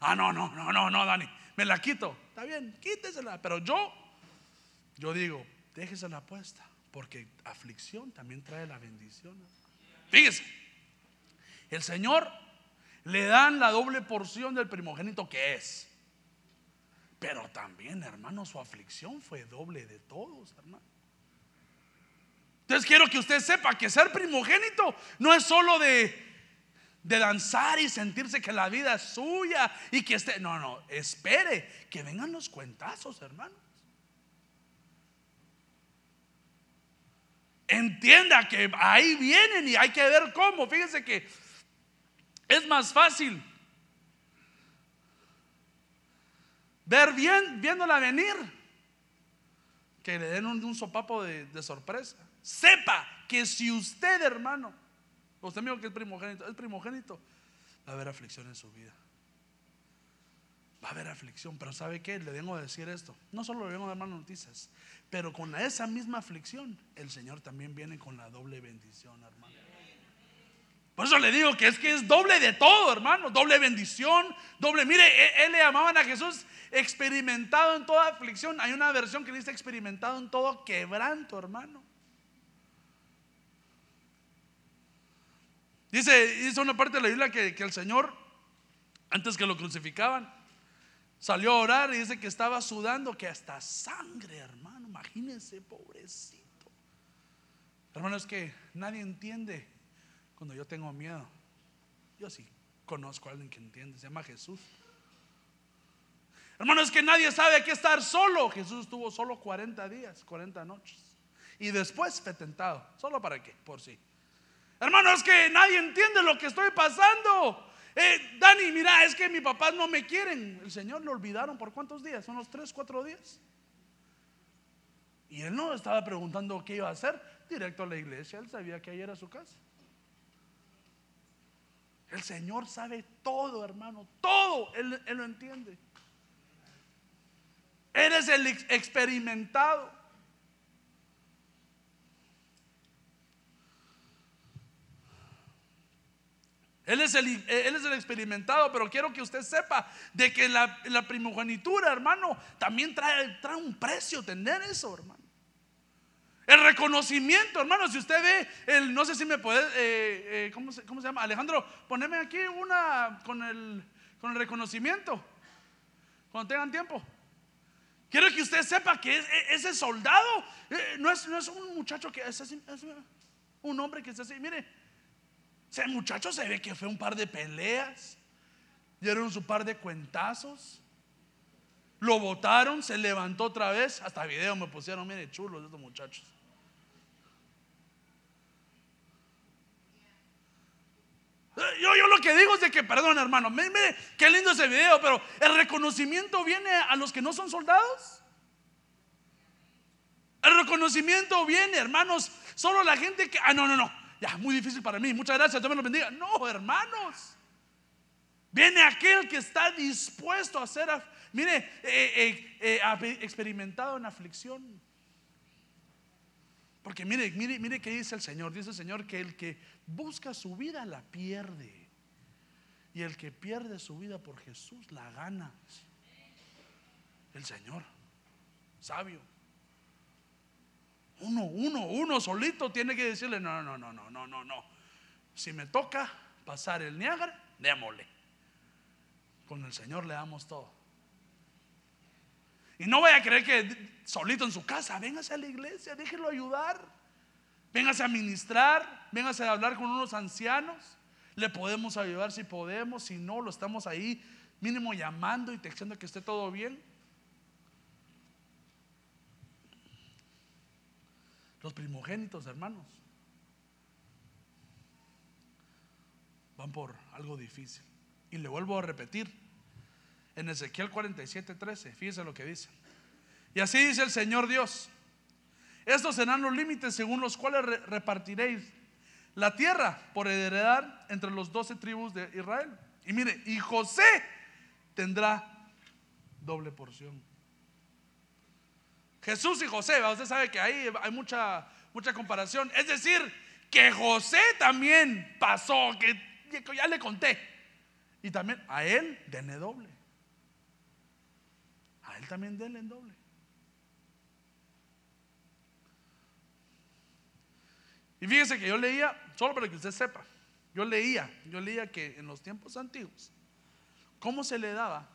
Ah, no, no, no, no, no, Dani, me la quito. Está bien, quítesela. Pero yo, yo digo, déjesela puesta, porque aflicción también trae la bendición. Fíjese, el Señor le dan la doble porción del primogénito que es. Pero también, hermano, su aflicción fue doble de todos, hermano. Entonces quiero que usted sepa que ser primogénito no es solo de, de danzar y sentirse que la vida es suya y que esté... No, no, espere que vengan los cuentazos, hermanos. Entienda que ahí vienen y hay que ver cómo. Fíjense que es más fácil ver bien, viéndola venir, que le den un, sopapo de, sorpresa. Sepa que si usted, hermano, usted mismo que es primogénito, es primogénito, va a haber aflicción en su vida. Va a haber aflicción, pero ¿sabe qué? Le vengo a decir esto. No solo le vengo a dar malas noticias, pero con esa misma aflicción, el Señor también viene con la doble bendición, hermano. Por eso le digo que es que es doble de todo, hermano. Doble bendición, doble. Mire, e, él, le llamaban a Jesús experimentado en toda aflicción. Hay una versión que dice experimentado en todo quebranto, hermano. Dice, dice una parte de la Biblia que, que el Señor, antes que lo crucificaban, salió a orar y dice que estaba sudando, que hasta sangre, hermano. Imagínense, pobrecito. Hermano, es que nadie entiende cuando yo tengo miedo. Yo sí conozco a alguien que entiende, se llama Jesús. Hermano, es que nadie sabe que estar solo. Jesús estuvo solo 40 días, 40 noches. Y después fue tentado. ¿Solo para qué? Por sí. Hermano, es que nadie entiende lo que estoy pasando. Eh, Dani, mira, es que mi papá no me quieren. El Señor lo olvidaron por cuántos días, unos tres, cuatro días. Y él no estaba preguntando qué iba a hacer, directo a la iglesia, él sabía que ahí era su casa. El Señor sabe todo, hermano, todo, él, él lo entiende. Eres el experimentado. Él es, el, él es el experimentado, pero quiero que usted sepa de que la, primogenitura, hermano, también trae, trae un precio tener eso, hermano. El reconocimiento, hermano, si usted ve, el, no sé si me puede, eh, eh, ¿cómo, se, ¿cómo, se, llama? Alejandro, poneme aquí una con el, con el reconocimiento, cuando tengan tiempo. Quiero que usted sepa que e, ese soldado eh, no, es, no es un muchacho que es así, es un hombre que es así, mire, ese muchacho se ve que fue un par de peleas, dieron su par de cuentazos, lo botaron, se levantó otra vez, hasta video me pusieron, mire, chulos estos muchachos. Yo, yo lo que digo es de que, perdón hermano, mire, qué lindo ese video, pero el reconocimiento viene a los que no son soldados. El reconocimiento viene, hermanos, solo la gente que, ah, no, no, no, ya, muy difícil para mí, muchas gracias, Dios me lo bendiga. No, hermanos, viene aquel que está dispuesto a ser, mire, eh, eh, eh, experimentado en aflicción. Porque mire, mire, mire qué dice el Señor. Dice el Señor que el que busca su vida la pierde. Y el que pierde su vida por Jesús la gana. El Señor, sabio. Uno, uno, uno solito tiene que decirle, no, no, no, no, no, no, no. Si me toca pasar el Niágara, démosle. Con el Señor le damos todo. Y no vaya a creer que solito en su casa, véngase a la iglesia, déjelo ayudar. Véngase a ministrar, véngase a hablar con unos ancianos. Le podemos ayudar si podemos, si no, lo estamos ahí mínimo llamando y textando que esté todo bien. Los primogénitos, hermanos, van por algo difícil. Y le vuelvo a repetir, en Ezequiel 47, 13. Fíjese lo que dice. Y así dice el Señor Dios. Estos serán los límites según los cuales repartiréis la tierra por heredar entre los doce tribus de Israel. Y mire, y José tendrá doble porción. Jesús y José, usted sabe que ahí hay mucha, mucha comparación. Es decir, que José también pasó, que ya le conté. Y también a él denle doble también denle en doble. Y fíjese que yo leía, solo para que usted sepa, yo leía, yo leía que en los tiempos antiguos, ¿cómo se le daba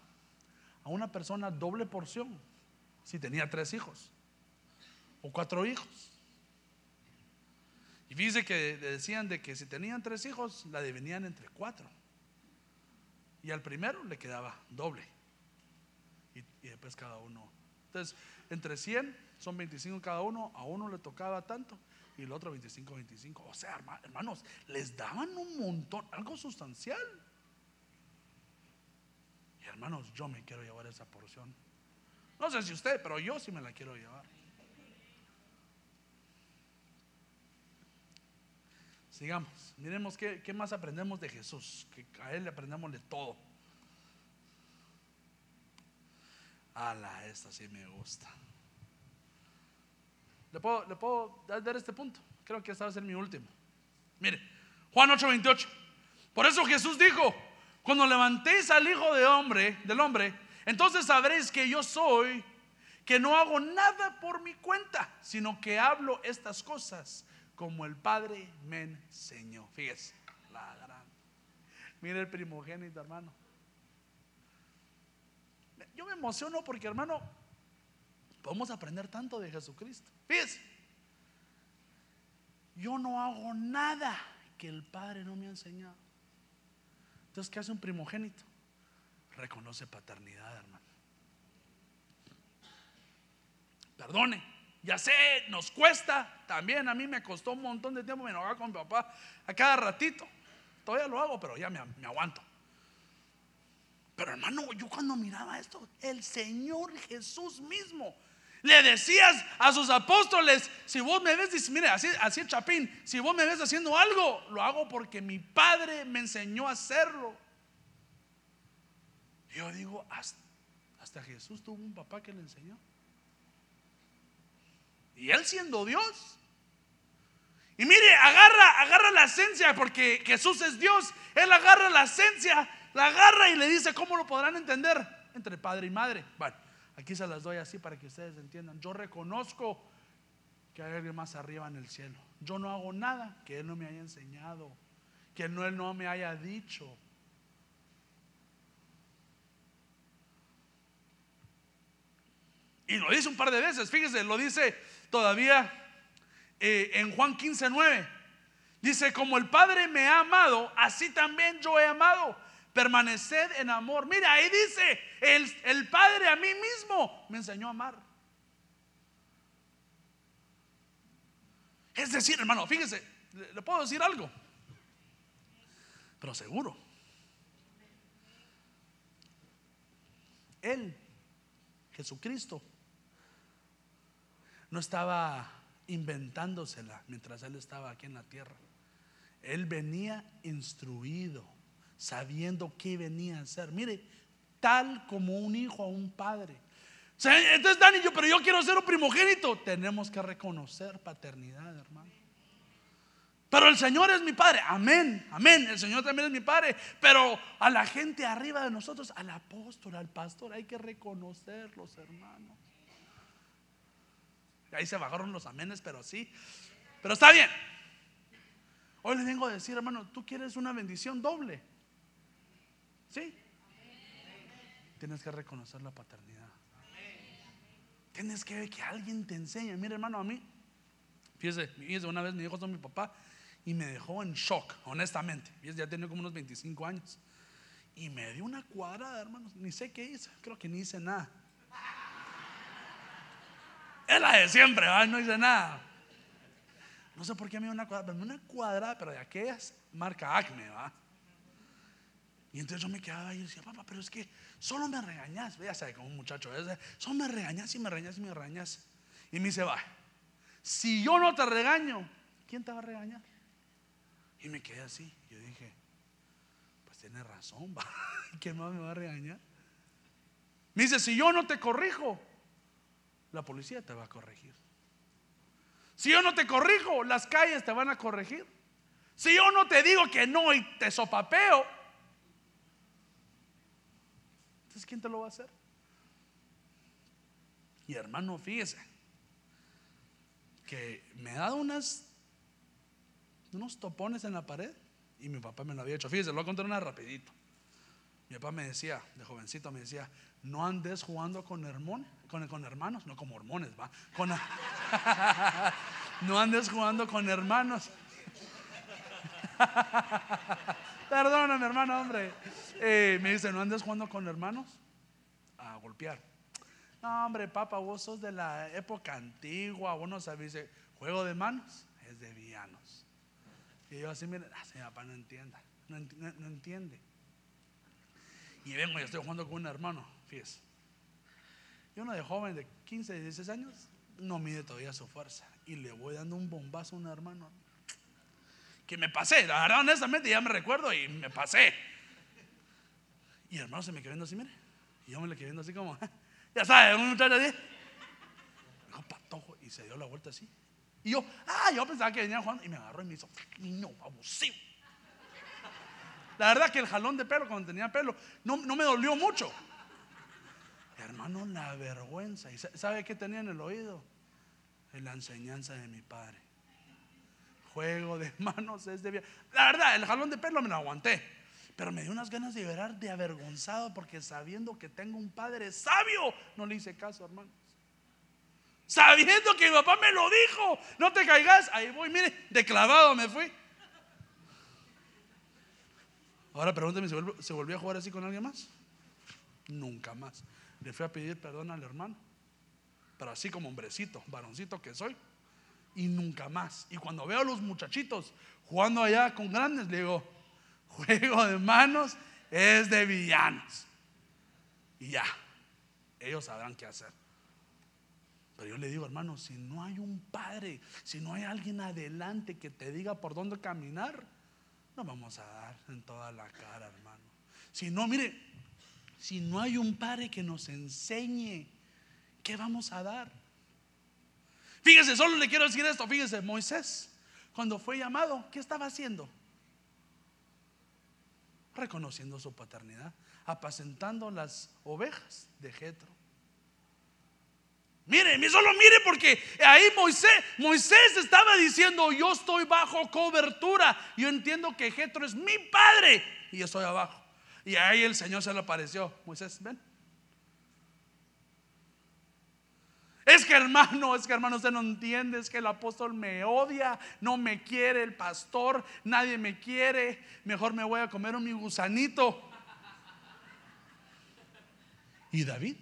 a una persona doble porción si tenía tres hijos o cuatro hijos? Y fíjese que decían de que si tenían tres hijos, la dividían entre cuatro. Y al primero le quedaba doble y, después cada uno. Entonces, entre 100 son 25 cada uno, a uno le tocaba tanto y el otro 25, 25. O sea, hermanos, les daban un montón, algo sustancial. Y hermanos, yo me quiero llevar esa porción. No sé si usted, pero yo sí me la quiero llevar. Sigamos, miremos qué, qué más aprendemos de Jesús, que a Él le aprendemos de todo. Ala, esta sí me gusta. ¿Le puedo, ¿Le puedo dar este punto? Creo que esta va a ser mi último. Mire, Juan 8:28. Por eso Jesús dijo, cuando levantéis al Hijo de hombre, del hombre, entonces sabréis que yo soy, que no hago nada por mi cuenta, sino que hablo estas cosas como el Padre me enseñó. Fíjese, la gran. Mire el primogénito, hermano. Yo me emociono porque, hermano, podemos aprender tanto de Jesucristo. Fíjese, yo no hago nada que el Padre no me ha enseñado. Entonces, ¿qué hace un primogénito? Reconoce paternidad, hermano. Perdone, ya sé, nos cuesta. También a mí me costó un montón de tiempo me enojaba con mi papá a cada ratito. Todavía lo hago, pero ya me, aguanto. Pero hermano, yo cuando miraba esto, el Señor Jesús mismo le decías a sus apóstoles, si vos me ves, mire, así, así Chapín, si vos me ves haciendo algo, lo hago porque mi padre me enseñó a hacerlo. Yo digo, hasta, Jesús tuvo un papá que le enseñó. Y él siendo Dios. Y mire, agarra, agarra la esencia, porque Jesús es Dios. Él agarra la esencia, la agarra y le dice, ¿cómo lo podrán entender? Entre padre y madre. Bueno, aquí se las doy así para que ustedes entiendan. Yo reconozco que hay alguien más arriba en el cielo. Yo no hago nada que Él no me haya enseñado, que Él no me haya dicho. Y lo dice un par de veces, fíjese, lo dice todavía eh, en Juan 15, 9. Dice, como el Padre me ha amado, así también yo he amado. Permaneced en amor. Mira, ahí dice, el, el Padre a mí mismo me enseñó a amar. Es decir, hermano, fíjese, le puedo decir algo, pero seguro. Él, Jesucristo, no estaba inventándosela mientras él estaba aquí en la tierra. Él venía instruido, sabiendo qué venía a hacer. Mire, tal como un hijo a un padre. Entonces, Dani, yo, pero yo quiero ser un primogénito. Tenemos que reconocer paternidad, hermano. Pero el Señor es mi Padre. Amén, amén. El Señor también es mi Padre. Pero a la gente arriba de nosotros, al apóstol, al pastor, hay que reconocerlos, hermanos. Ahí se bajaron los amenes, pero sí. Pero está bien. Hoy le vengo a decir, hermano, tú quieres una bendición doble. ¿Sí? Tienes que reconocer la paternidad. Tienes que ver que alguien te enseñe. Mire, hermano, a mí, fíjese, fíjese, una vez me dijo mi papá y me dejó en shock, honestamente. ya tenía como unos 25 años. Y me dio una cuadrada, hermanos. Ni sé qué hice. Creo que ni hice nada. Es la de siempre, no hice nada. No sé por qué me dio una cuadrada, pero una cuadrada, pero de aquellas marca Acme, ¿va? Y entonces yo me quedaba y decía, papá, pero es que solo me regañas. Ya sabes, como un muchacho, solo me regañas y me regañas y me regañas. Y me dice, va, si yo no te regaño, ¿quién te va a regañar? Y me quedé así. Yo dije, pues tiene razón, va. ¿Quién más me va a regañar? Me dice, si yo no te corrijo, la policía te va a corregir. Si yo no te corrijo, las calles te van a corregir. Si yo no te digo que no y te sopapeo, entonces ¿quién te lo va a hacer? Y hermano, fíjese que me ha dado unas unos topones en la pared y mi papá me lo había hecho. Fíjese, lo voy a contar una rapidito. Mi papá me decía, de jovencito me decía, no andes jugando con, con, con hermanos, no como hormones, va. no andes jugando con hermanos. Perdóname, hermano, hombre. Eh, me dice, no andes jugando con hermanos a golpear. No, hombre, papá, vos sos de la época antigua, vos no sabés, juego de manos es de villanos. Y yo así, mire, ah, mi papá no entienda, no entiende. Y vengo y estoy jugando con un hermano, fíjese. Y uno de joven de 15, 16 años no mide todavía su fuerza. Y le voy dando un bombazo a un hermano. Que me pasé, la verdad, honestamente, ya me recuerdo y me pasé. Y el hermano se me quedó viendo así, mire. Y yo me le quedé viendo así como, ya sabes, un muchacho así. Dijo patojo y se dio la vuelta así. Y yo, ah, yo pensaba que venía jugando y me agarró y me hizo, niño abusivo. La verdad que el jalón de pelo cuando tenía pelo no, me dolió mucho. Hermano, la vergüenza. ¿Y sabe qué tenía en el oído? En la enseñanza de mi padre. Juego de manos es de La verdad, el jalón de pelo me lo aguanté. Pero me dio unas ganas de llorar de avergonzado porque sabiendo que tengo un padre sabio, no le hice caso, hermanos. Sabiendo que mi papá me lo dijo, no te caigas, ahí voy, mire, de clavado me fui. Ahora pregúnteme, ¿se volvió, a jugar así con alguien más? Nunca más. Le fui a pedir perdón al hermano. Pero así como hombrecito, varoncito que soy. Y nunca más. Y cuando veo a los muchachitos jugando allá con grandes, le digo, juego de manos es de villanos. Y ya, ellos sabrán qué hacer. Pero yo le digo, hermano, si no hay un padre, si no hay alguien adelante que te diga por dónde caminar, no vamos a dar en toda la cara, hermano. Si no, mire, si no hay un padre que nos enseñe, ¿qué vamos a dar? Fíjese, solo le quiero decir esto, fíjese, Moisés, cuando fue llamado, ¿qué estaba haciendo? Reconociendo su paternidad, apacentando las ovejas de Jetro. Mire, solo mire porque ahí Moisés, Moisés estaba diciendo, yo estoy bajo cobertura. Yo entiendo que Jetro es mi padre y yo estoy abajo. Y ahí el Señor se le apareció. Moisés, ven. Es que hermano, es que hermano, usted no entiende, es que el apóstol me odia, no me quiere el pastor, nadie me quiere, mejor me voy a comer un mi gusanito. ¿Y David?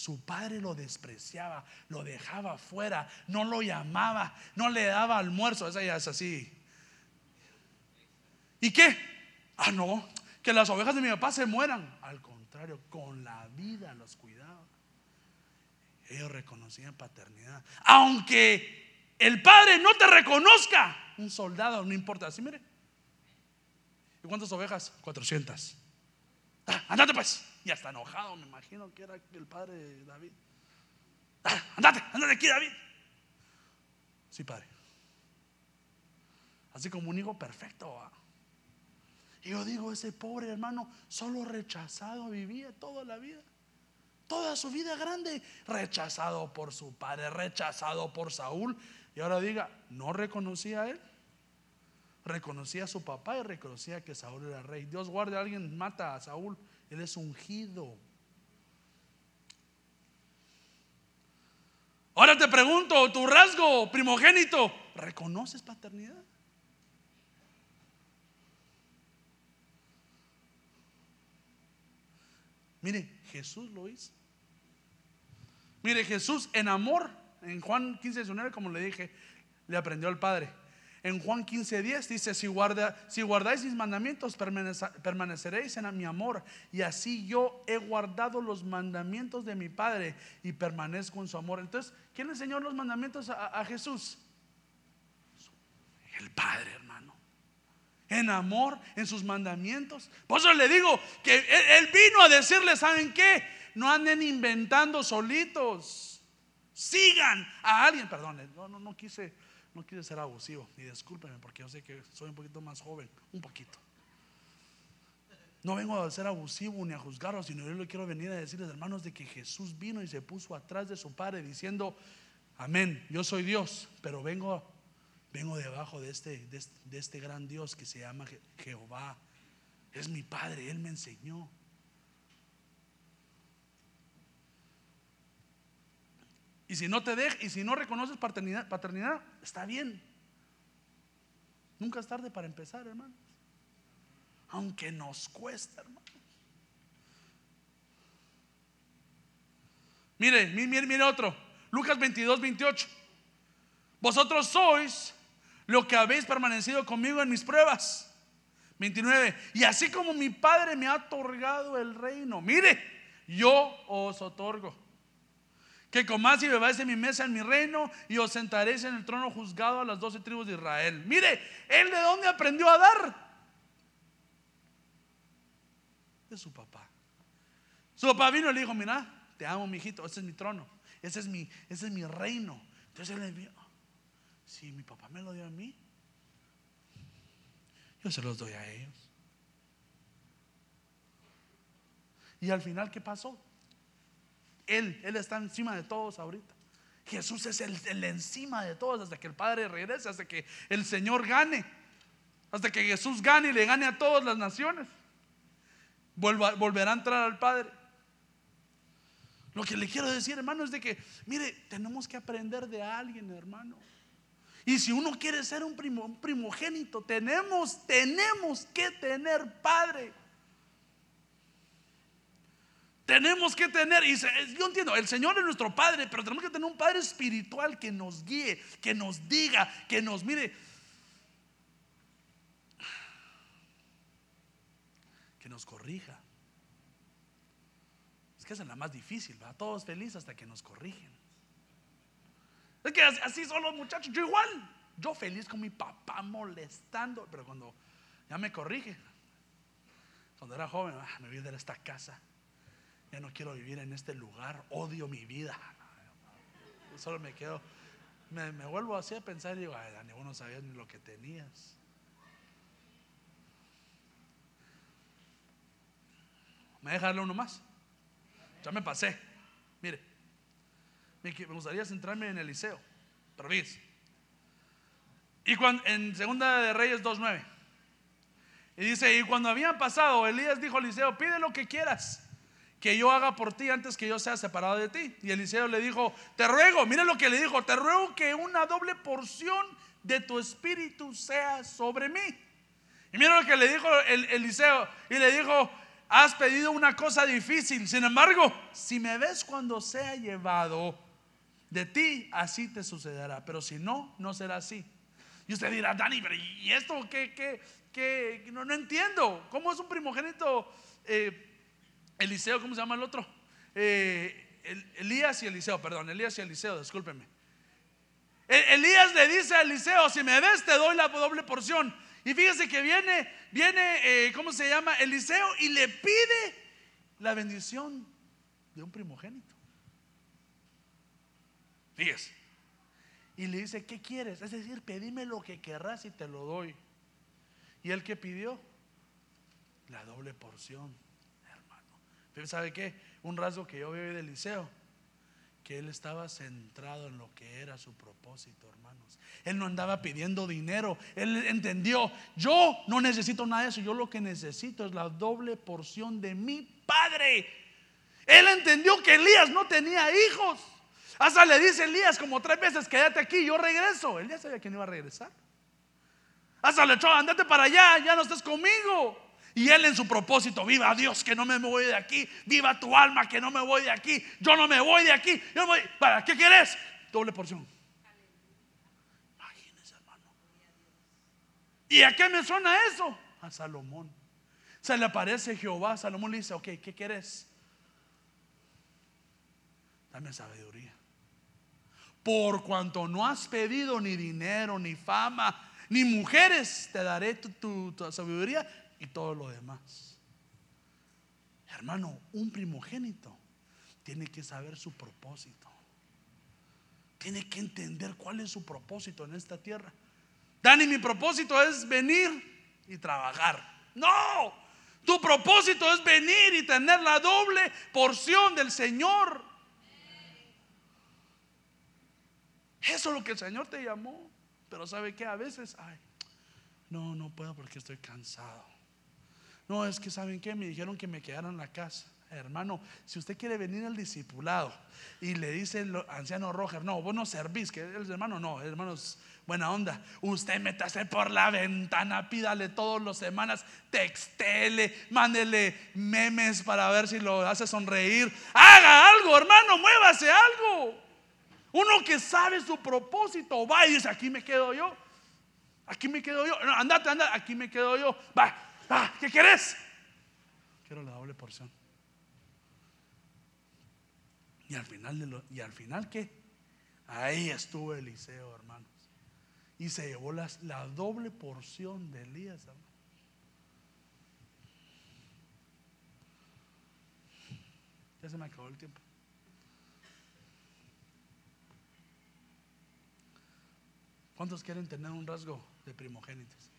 Su padre lo despreciaba, lo dejaba fuera, no lo llamaba, no le daba almuerzo. Esa ya es así. ¿Y qué? Ah, no, que las ovejas de mi papá se mueran. Al contrario, con la vida los cuidaba. Ellos reconocían paternidad. Aunque el padre no te reconozca, un soldado, no importa. Así, mire. ¿Y cuántas ovejas? 400. Ah, andate pues. Ya está enojado, me imagino que era el padre de David. Ah, andate, andate aquí, David. Sí, padre. Así como un hijo perfecto. Y yo digo, ese pobre hermano, solo rechazado vivía toda la vida. Toda su vida grande, rechazado por su padre, rechazado por Saúl. Y ahora diga, no reconocía a él. Reconocía a su papá y reconocía que Saúl era rey. Dios guarde a alguien, mata a Saúl él es ungido. Ahora te pregunto, tu rasgo primogénito, ¿reconoces paternidad? Mire, Jesús lo hizo. Mire, Jesús en amor, en Juan 15, 19, como le dije, le aprendió al Padre. En Juan 15:10 dice, si, guarda, si guardáis mis mandamientos, permaneceréis en mi amor. Y así yo he guardado los mandamientos de mi Padre y permanezco en su amor. Entonces, ¿quién le enseñó los mandamientos a, Jesús? El Padre, hermano. En amor, en sus mandamientos. Por eso le digo que él, vino a decirle, ¿saben qué? No anden inventando solitos. Sigan a alguien. Perdón, no, no, no quise no quiero ser abusivo, y discúlpeme porque yo sé que soy un poquito más joven, un poquito. No vengo a ser abusivo ni a juzgarlos, sino yo le quiero venir a decirles, hermanos, de que Jesús vino y se puso atrás de su Padre diciendo, amén, yo soy Dios, pero vengo, vengo debajo de este, de este, de este gran Dios que se llama Jehová. Es mi Padre, Él me enseñó. Y si no te dejas, y si no reconoces paternidad, paternidad, está bien. Nunca es tarde para empezar, hermanos. Aunque nos cuesta, hermanos. Mire, mire, mire otro. Lucas 22, 28. Vosotros sois lo que habéis permanecido conmigo en mis pruebas. 29. Y así como mi Padre me ha otorgado el reino, mire, yo os otorgo que comáis y bebáis en mi mesa en mi reino y os sentaréis en el trono juzgado a las doce tribus de Israel. Mire, él de dónde aprendió a dar? De su papá. Su papá vino y le dijo, mira, te amo, mi hijito, ese es mi trono, ese es mi, ese es mi reino. Entonces él le dijo, si mi papá me lo dio a mí, yo se los doy a ellos. Y al final, ¿qué pasó? Él, Él está encima de todos ahorita. Jesús es el, encima de todos hasta que el Padre regrese, hasta que el Señor gane, hasta que Jesús gane y le gane a todas las naciones. volverá a entrar al Padre. Lo que le quiero decir, hermano, es de que, mire, tenemos que aprender de alguien, hermano. Y si uno quiere ser un, un primogénito, tenemos, tenemos que tener padre. Tenemos que tener, y yo entiendo, el Señor es nuestro Padre, pero tenemos que tener un Padre espiritual que nos guíe, que nos diga, que nos mire, que nos corrija. que esa es la más difícil, ¿va? Todos felices hasta que nos corrigen. Es que así son los muchachos, yo igual. Yo feliz con mi papá molestando, pero cuando ya me corrige, cuando era joven, ah, me voy de esta casa, ya no quiero vivir en este lugar, odio mi vida. Solo me quedo, me, vuelvo así a pensar y digo, ay, Dani, vos no sabías ni lo que tenías. ¿Me deja darle uno más? Ya me pasé. Mire, me gustaría centrarme en Eliseo. Pero Y cuando, en Segunda de Reyes 2.9. Y dice, y cuando habían pasado, Elías dijo a Eliseo, pide lo que quieras que yo haga por ti antes que yo sea separado de ti. Y Eliseo le dijo, te ruego, mire lo que le dijo, te ruego que una doble porción de tu espíritu sea sobre mí. Y mira lo que le dijo el, Eliseo, y le dijo, has pedido una cosa difícil, sin embargo, si me ves cuando sea llevado de ti, así te sucederá, pero si no, no será así. Y usted dirá, Dani, pero ¿y esto qué? qué, qué? No, no entiendo, ¿cómo es un primogénito? Eh, Eliseo, ¿cómo se llama el otro? Eh, Elías y Eliseo, perdón, Elías y Eliseo, discúlpeme. Elías le dice a Eliseo, si me ves te doy la doble porción. Y fíjese que viene, viene, eh, ¿cómo se llama? Eliseo y le pide la bendición de un primogénito. Fíjese. Y le dice, ¿qué quieres? Es decir, pedime lo que querrás y te lo doy. ¿Y él que pidió? La doble porción. Pero ¿sabe qué? Un rasgo que yo veo de Eliseo, que él estaba centrado en lo que era su propósito, hermanos. Él no andaba pidiendo dinero, él entendió, yo no necesito nada de eso, yo lo que necesito es la doble porción de mi padre. Él entendió que Elías no tenía hijos. Hasta le dice Elías como tres veces, quédate aquí, yo regreso. Él ya sabía que no iba a regresar. Hasta le echó, andate para allá, ya no estás conmigo. Y él en su propósito, viva Dios que no me voy de aquí, viva tu alma que no me voy de aquí, yo no me voy de aquí, yo voy, ¿para qué quieres? Doble porción. Imagínense, hermano. ¿Y a qué me suena eso? A Salomón. Se le aparece Jehová, Salomón le dice, ok, ¿qué quieres? Dame sabiduría. Por cuanto no has pedido ni dinero, ni fama, ni mujeres, te daré tu sabiduría y todo lo demás. Hermano, un primogénito tiene que saber su propósito. Tiene que entender cuál es su propósito en esta tierra. Dani, mi propósito es venir y trabajar. No, tu propósito es venir y tener la doble porción del Señor. Eso es lo que el Señor te llamó. Pero ¿sabe que A veces, ay, no, no puedo porque estoy cansado. No, es que saben que me dijeron que me quedara en la casa. Hermano, si usted quiere venir al discipulado y le dice el anciano Roger, no, vos no servís, que el hermano no, hermanos, buena onda. Usted métase por la ventana, pídale todas las semanas, textele, mándele memes para ver si lo hace sonreír. Haga algo, hermano, muévase algo. Uno que sabe su propósito, va y dice, aquí me quedo yo. Aquí me quedo yo. andate, andate, aquí me quedo yo. Va, Ah, ¿qué quieres? Quiero la doble porción. Y al final, de lo, ¿y al final qué? Ahí estuvo Eliseo, hermanos. Y se llevó la doble porción de Elías, hermano. Ya se me acabó el tiempo. ¿Cuántos quieren tener un rasgo de primogénitos?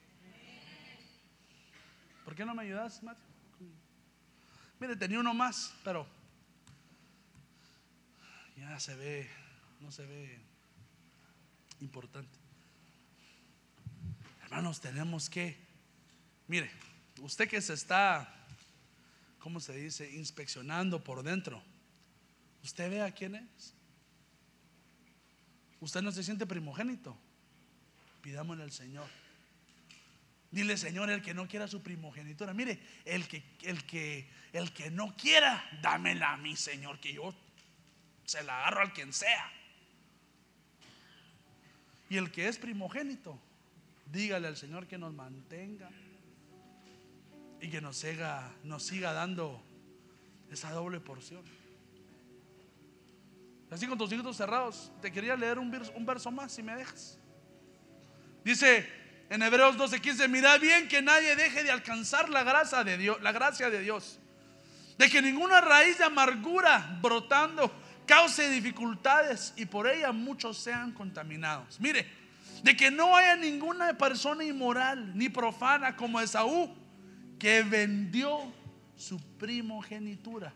¿Por qué no me ayudas, Mateo? Mire, tenía uno más, pero ya se ve, no se ve importante. Hermanos, tenemos que, mire, usted que se está, ¿cómo se dice? Inspeccionando por dentro. ¿Usted ve a quién es? ¿Usted no se siente primogénito? Pidámosle al Señor. Dile, Señor, el que no quiera su primogenitura. Mire, el que, el que, el que no quiera, dámela a mí, Señor, que yo se la agarro al quien sea. Y el que es primogénito, dígale al Señor que nos mantenga y que nos siga, nos siga dando esa doble porción. así con tus ojitos cerrados, te quería leer un verso más, si me dejas. Dice en Hebreos 12:15, mira bien que nadie deje de alcanzar la gracia de Dios, la gracia de Dios. De que ninguna raíz de amargura brotando cause dificultades y por ella muchos sean contaminados. Mire, de que no haya ninguna persona inmoral ni profana como Esaú que vendió su primogenitura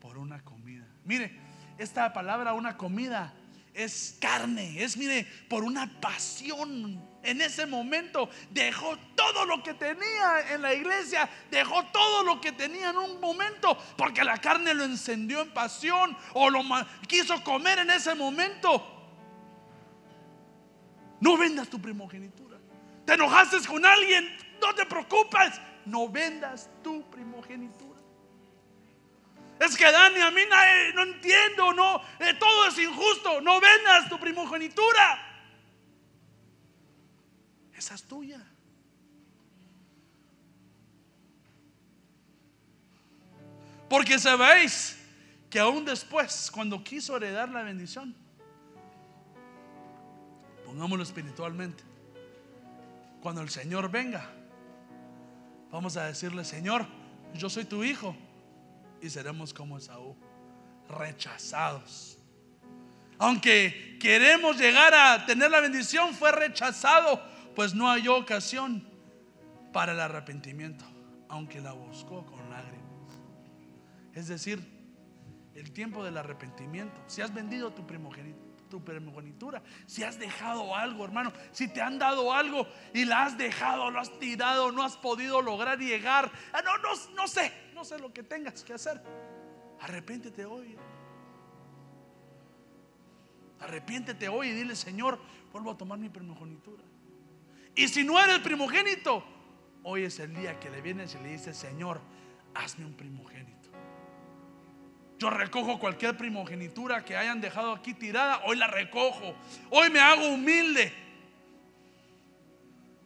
por una comida. Mire, esta palabra una comida es carne, es mire, por una pasión en ese momento dejó todo lo que tenía en la iglesia, dejó todo lo que tenía en un momento, porque la carne lo encendió en pasión o lo quiso comer en ese momento. No vendas tu primogenitura. Te enojaste con alguien, no te preocupes, no vendas tu primogenitura. Es que Dani, a mí no entiendo, no, eh, todo es injusto. No vendas tu primogenitura esa es tuya. Porque sabéis que aún después, cuando quiso heredar la bendición, pongámoslo espiritualmente, cuando el Señor venga, vamos a decirle, Señor, yo soy tu hijo, y seremos como Esaú, rechazados. Aunque queremos llegar a tener la bendición, fue rechazado pues no hay ocasión para el arrepentimiento, aunque la buscó con lágrimas. Es decir, el tiempo del arrepentimiento. Si has vendido tu primogenitura, si has dejado algo, hermano, si te han dado algo y la has dejado, lo has tirado, no has podido lograr llegar, ah, no, no, no sé, no sé lo que tengas que hacer. Arrepiéntete hoy. Arrepiéntete hoy y dile, Señor, vuelvo a tomar mi primogenitura. Y si no eres primogénito, hoy es el día que le vienes y le dices, Señor, hazme un primogénito. Yo recojo cualquier primogenitura que hayan dejado aquí tirada, hoy la recojo. Hoy me hago humilde.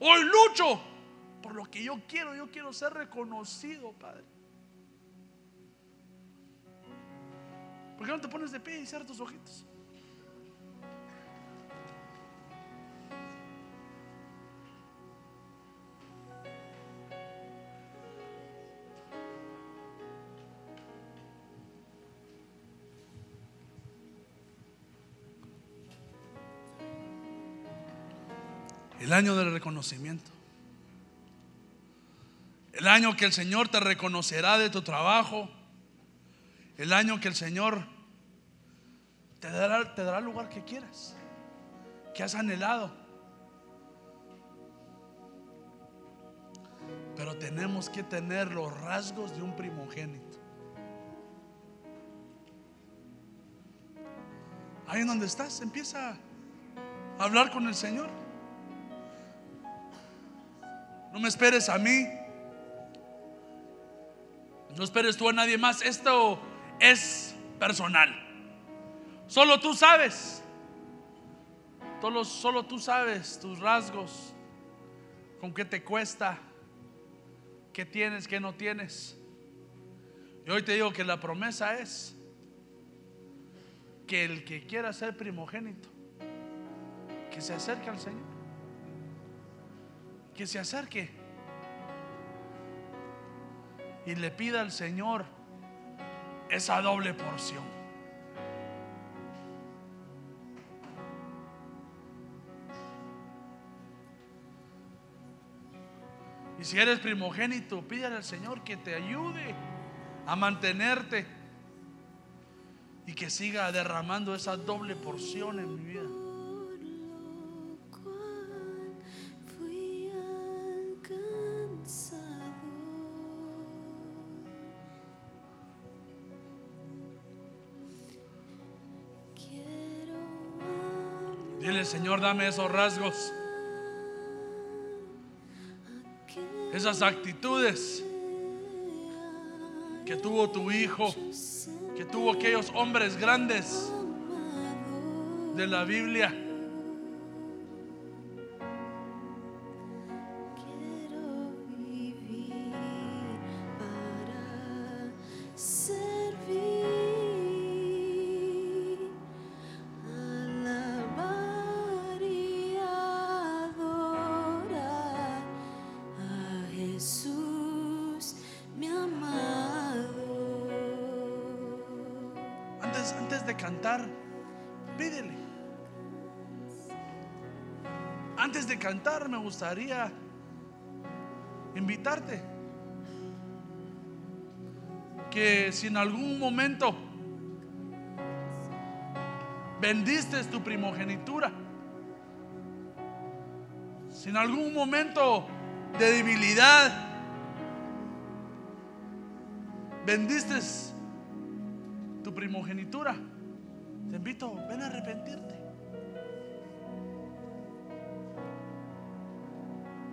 Hoy lucho por lo que yo quiero. Yo quiero ser reconocido, Padre. ¿Por qué no te pones de pie y cierras tus ojitos? El año del reconocimiento. El año que el Señor te reconocerá de tu trabajo. El año que el Señor te dará, el lugar que quieras, que has anhelado. Pero tenemos que tener los rasgos de un primogénito. Ahí en donde estás, empieza a hablar con el Señor. No me esperes a mí. No esperes tú a nadie más. Esto es personal. Solo tú sabes. Solo, solo tú sabes tus rasgos. Con qué te cuesta. Qué tienes, qué no tienes. Y hoy te digo que la promesa es que el que quiera ser primogénito, que se acerque al Señor que se acerque y le pida al Señor esa doble porción. Y si eres primogénito, pídale al Señor que te ayude a mantenerte y que siga derramando esa doble porción en mi vida. Señor, dame esos rasgos. Esas actitudes que tuvo tu hijo, que tuvo aquellos hombres grandes de la Biblia. De cantar, pídele. Antes de cantar, me gustaría invitarte que si en algún momento vendiste tu primogenitura, si en algún momento de debilidad vendiste tu primogenitura, ven a arrepentirte.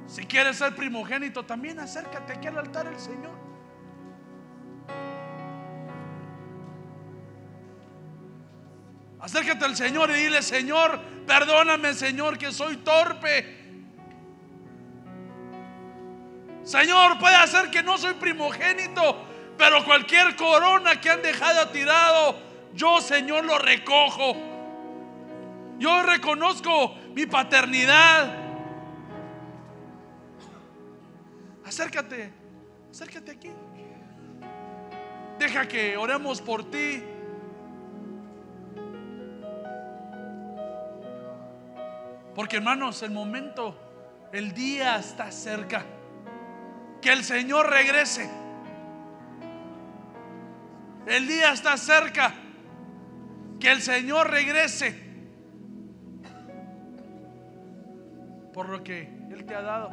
Si quieres ser primogénito, también acércate aquí al altar del Señor. Acércate al Señor y dile, Señor, perdóname, Señor, que soy torpe. Señor, puede ser que no soy primogénito, pero cualquier corona que han dejado tirado, yo, Señor, lo recojo. Yo reconozco mi paternidad. Acércate, acércate aquí. Deja que oremos por ti. Porque hermanos, el momento, el día está cerca. Que el Señor regrese. El día está cerca. Que el Señor regrese. Por lo que Él te ha dado.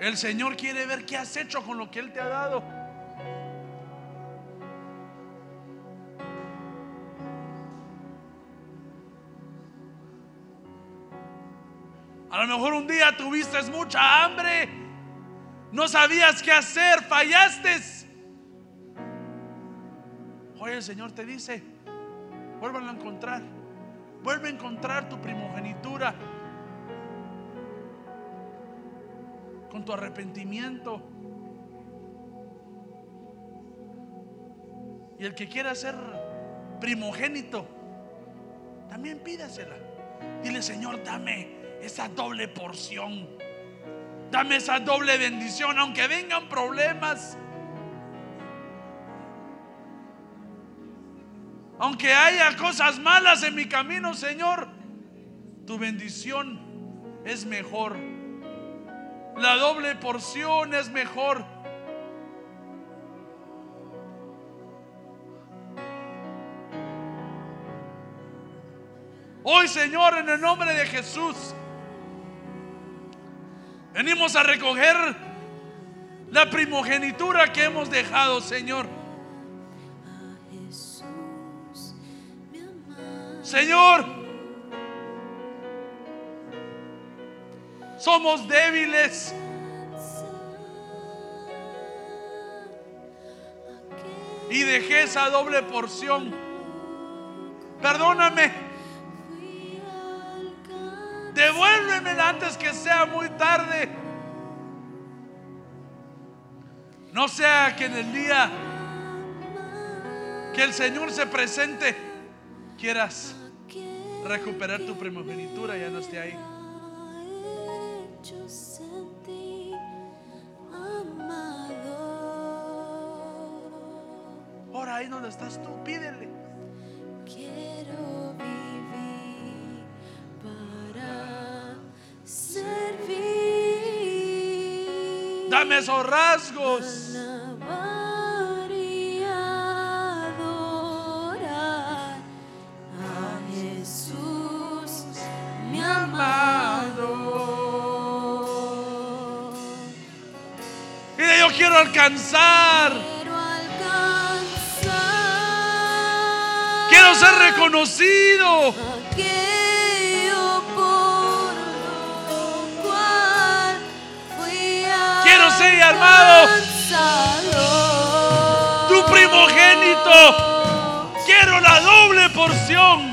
El Señor quiere ver qué has hecho con lo que Él te ha dado. A lo mejor un día tuviste mucha hambre, no sabías qué hacer, fallaste. El Señor te dice, vuelvan a encontrar, vuelve a encontrar tu primogenitura con tu arrepentimiento. Y el que quiera ser primogénito, también pídasela. Dile, Señor, dame esa doble porción. Dame esa doble bendición, aunque vengan problemas. Aunque haya cosas malas en mi camino, Señor, tu bendición es mejor. La doble porción es mejor. Hoy, Señor, en el nombre de Jesús, venimos a recoger la primogenitura que hemos dejado, Señor. Señor, somos débiles. Y dejé esa doble porción. Perdóname. Devuélvemela antes que sea muy tarde. No sea que en el día que el Señor se presente, quieras recuperar tu primogenitura, ya no esté ahí. Hecho sentí amado. Ahora ahí donde estás tú, pídele. Quiero vivir para servir. Dame esos rasgos. Quiero alcanzar. Quiero ser reconocido. Quiero ser armado. alcanzado. Tu primogénito. Quiero la doble porción.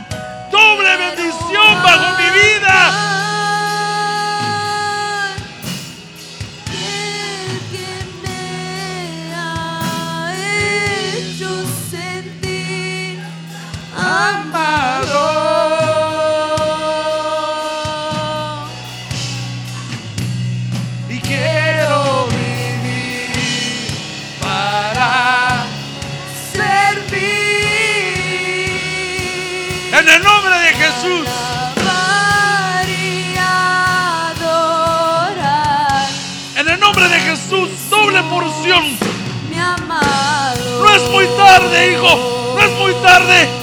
tarde, hijo. No es muy tarde.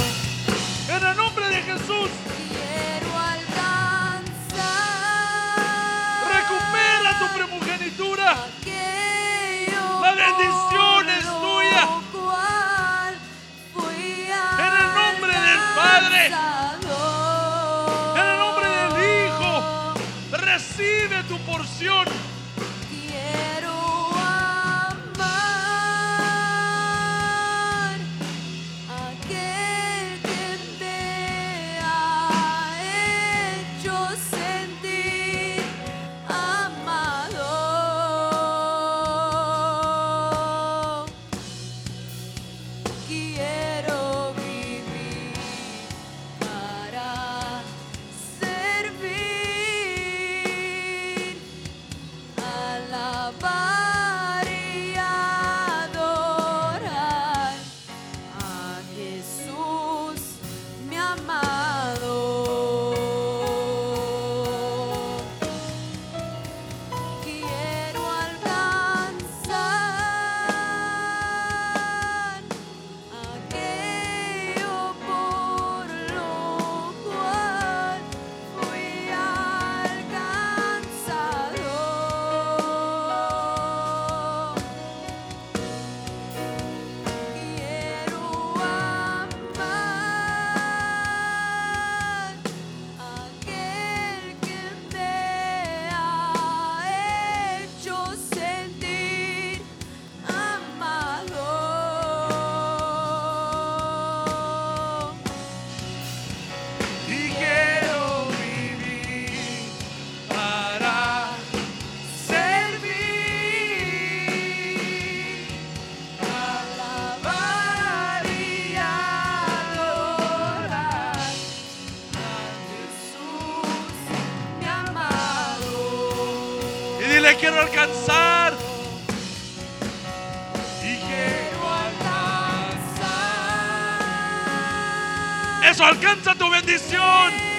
alcanza tu bendición.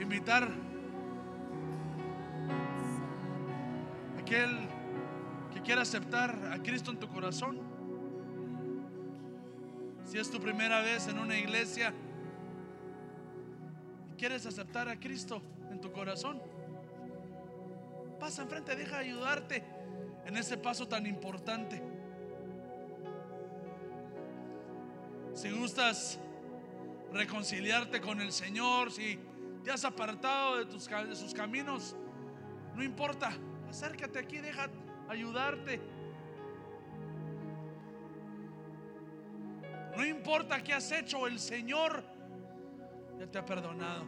invitar a aquel que quiera aceptar a Cristo en tu corazón. Si es tu primera vez en una iglesia y quieres aceptar a Cristo en tu corazón, pasa enfrente, deja ayudarte en ese paso tan importante. Si gustas reconciliarte con el Señor, si te has apartado de, tus, de sus caminos, no importa, acércate aquí, deja ayudarte. No importa qué has hecho, el Señor ya te ha perdonado.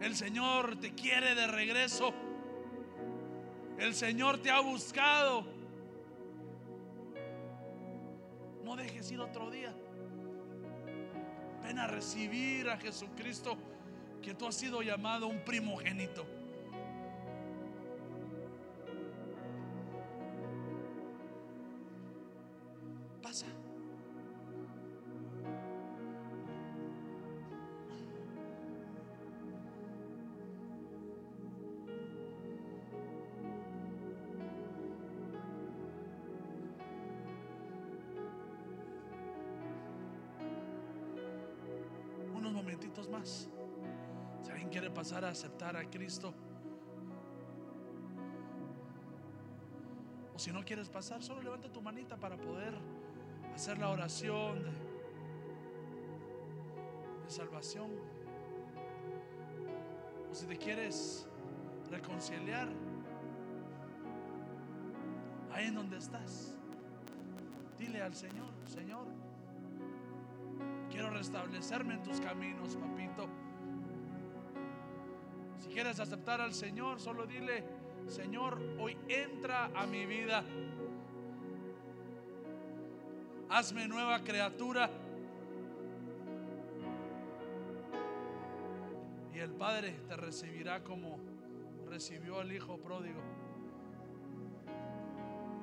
El Señor te quiere de regreso. El Señor te ha buscado. No dejes ir otro día. Ven a recibir a Jesucristo, que tú has sido llamado un primogénito. Pasar a aceptar a Cristo. O si no quieres pasar, solo levanta tu manita para poder hacer la oración de, salvación. O si te quieres reconciliar, ahí en donde estás, dile al Señor, Señor, quiero restablecerme en tus caminos, papito. Quieres aceptar al Señor, solo dile, Señor, hoy entra a mi vida. Hazme nueva criatura. Y el Padre te recibirá como recibió al Hijo pródigo.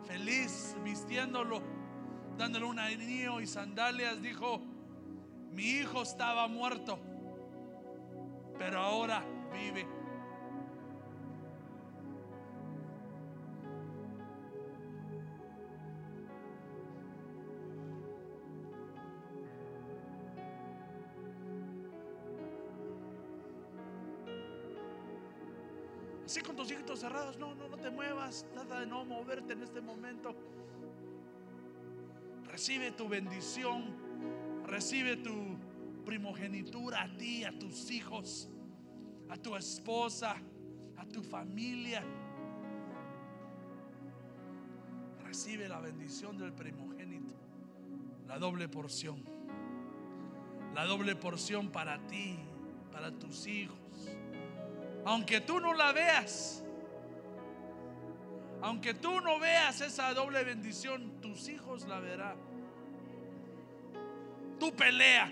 Feliz vistiéndolo, dándole un anillo y sandalias, dijo, mi hijo estaba muerto, pero ahora vive. Recibe tu bendición, recibe tu primogenitura a ti, a tus hijos, a tu esposa, a tu familia. Recibe la bendición del primogénito, la doble porción, la doble porción para ti, para tus hijos. Aunque tú no la veas, aunque tú no veas esa doble bendición, tus hijos la verán. Tú pelea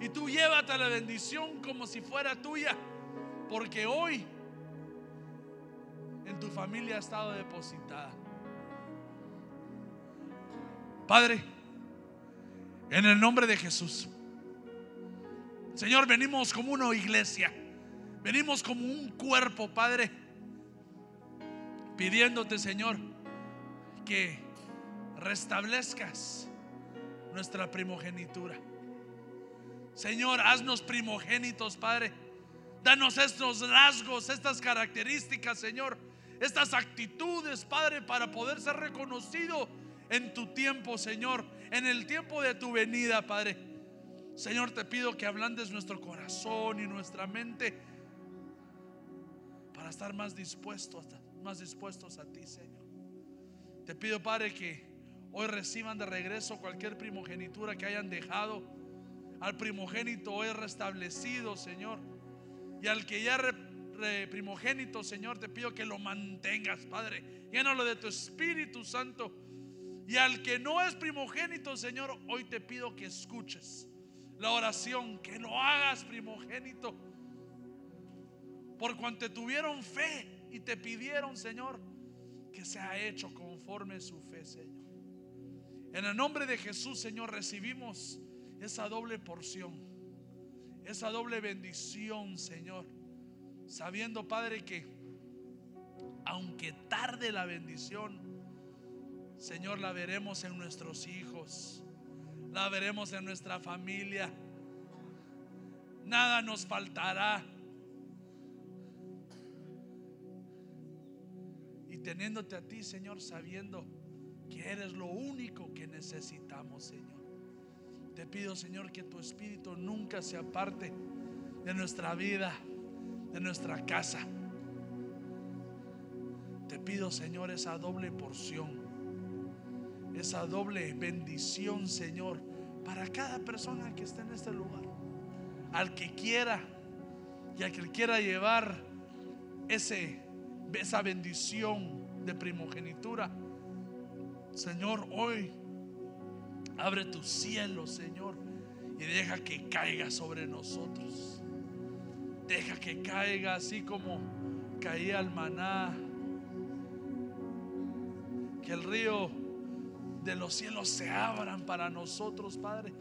y tú llévate la bendición como si fuera tuya, porque hoy en tu familia ha estado depositada. Padre, en el nombre de Jesús, Señor, venimos como una iglesia, venimos como un cuerpo, Padre, pidiéndote, Señor, que restablezcas nuestra primogenitura. Señor, haznos primogénitos, Padre. Danos estos rasgos, estas características, Señor, estas actitudes, Padre, para poder ser reconocido en tu tiempo, Señor, en el tiempo de tu venida, Padre. Señor, te pido que ablandes nuestro corazón y nuestra mente para estar más dispuestos, más dispuestos a ti, Señor. Te pido, Padre, que hoy reciban de regreso cualquier primogenitura que hayan dejado. Al primogénito hoy restablecido, Señor. Y al que ya re- primogénito, Señor, te pido que lo mantengas, Padre. Llénalo de tu Espíritu Santo. Y al que no es primogénito, Señor, hoy te pido que escuches la oración, que lo hagas primogénito. Por cuanto tuvieron fe y te pidieron, Señor, que sea hecho conforme su fe, Señor. En el nombre de Jesús, Señor, recibimos esa doble porción, esa doble bendición, Señor. Sabiendo, Padre, que aunque tarde la bendición, Señor, la veremos en nuestros hijos, la veremos en nuestra familia. Nada nos faltará. Y teniéndote a ti, Señor, sabiendo que eres lo único que necesitamos, Señor. Te pido, Señor, que tu espíritu nunca se aparte de nuestra vida, de nuestra casa. Te pido, Señor, esa doble porción, esa doble bendición, Señor, para cada persona que esté en este lugar. Al que quiera y al que quiera llevar ese, esa bendición de primogenitura. Señor, hoy abre tu cielo, Señor, y deja que caiga sobre nosotros. Deja que caiga así como caía el maná. Que el río de los cielos se abran para nosotros, Padre,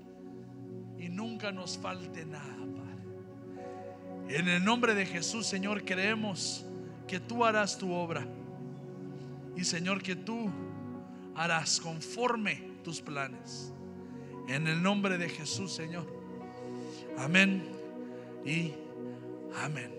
y nunca nos falte nada, Padre. En el nombre de Jesús, Señor, creemos que tú harás tu obra. Y Señor, que tú harás conforme tus planes. En el nombre de Jesús, Señor. Amén y amén.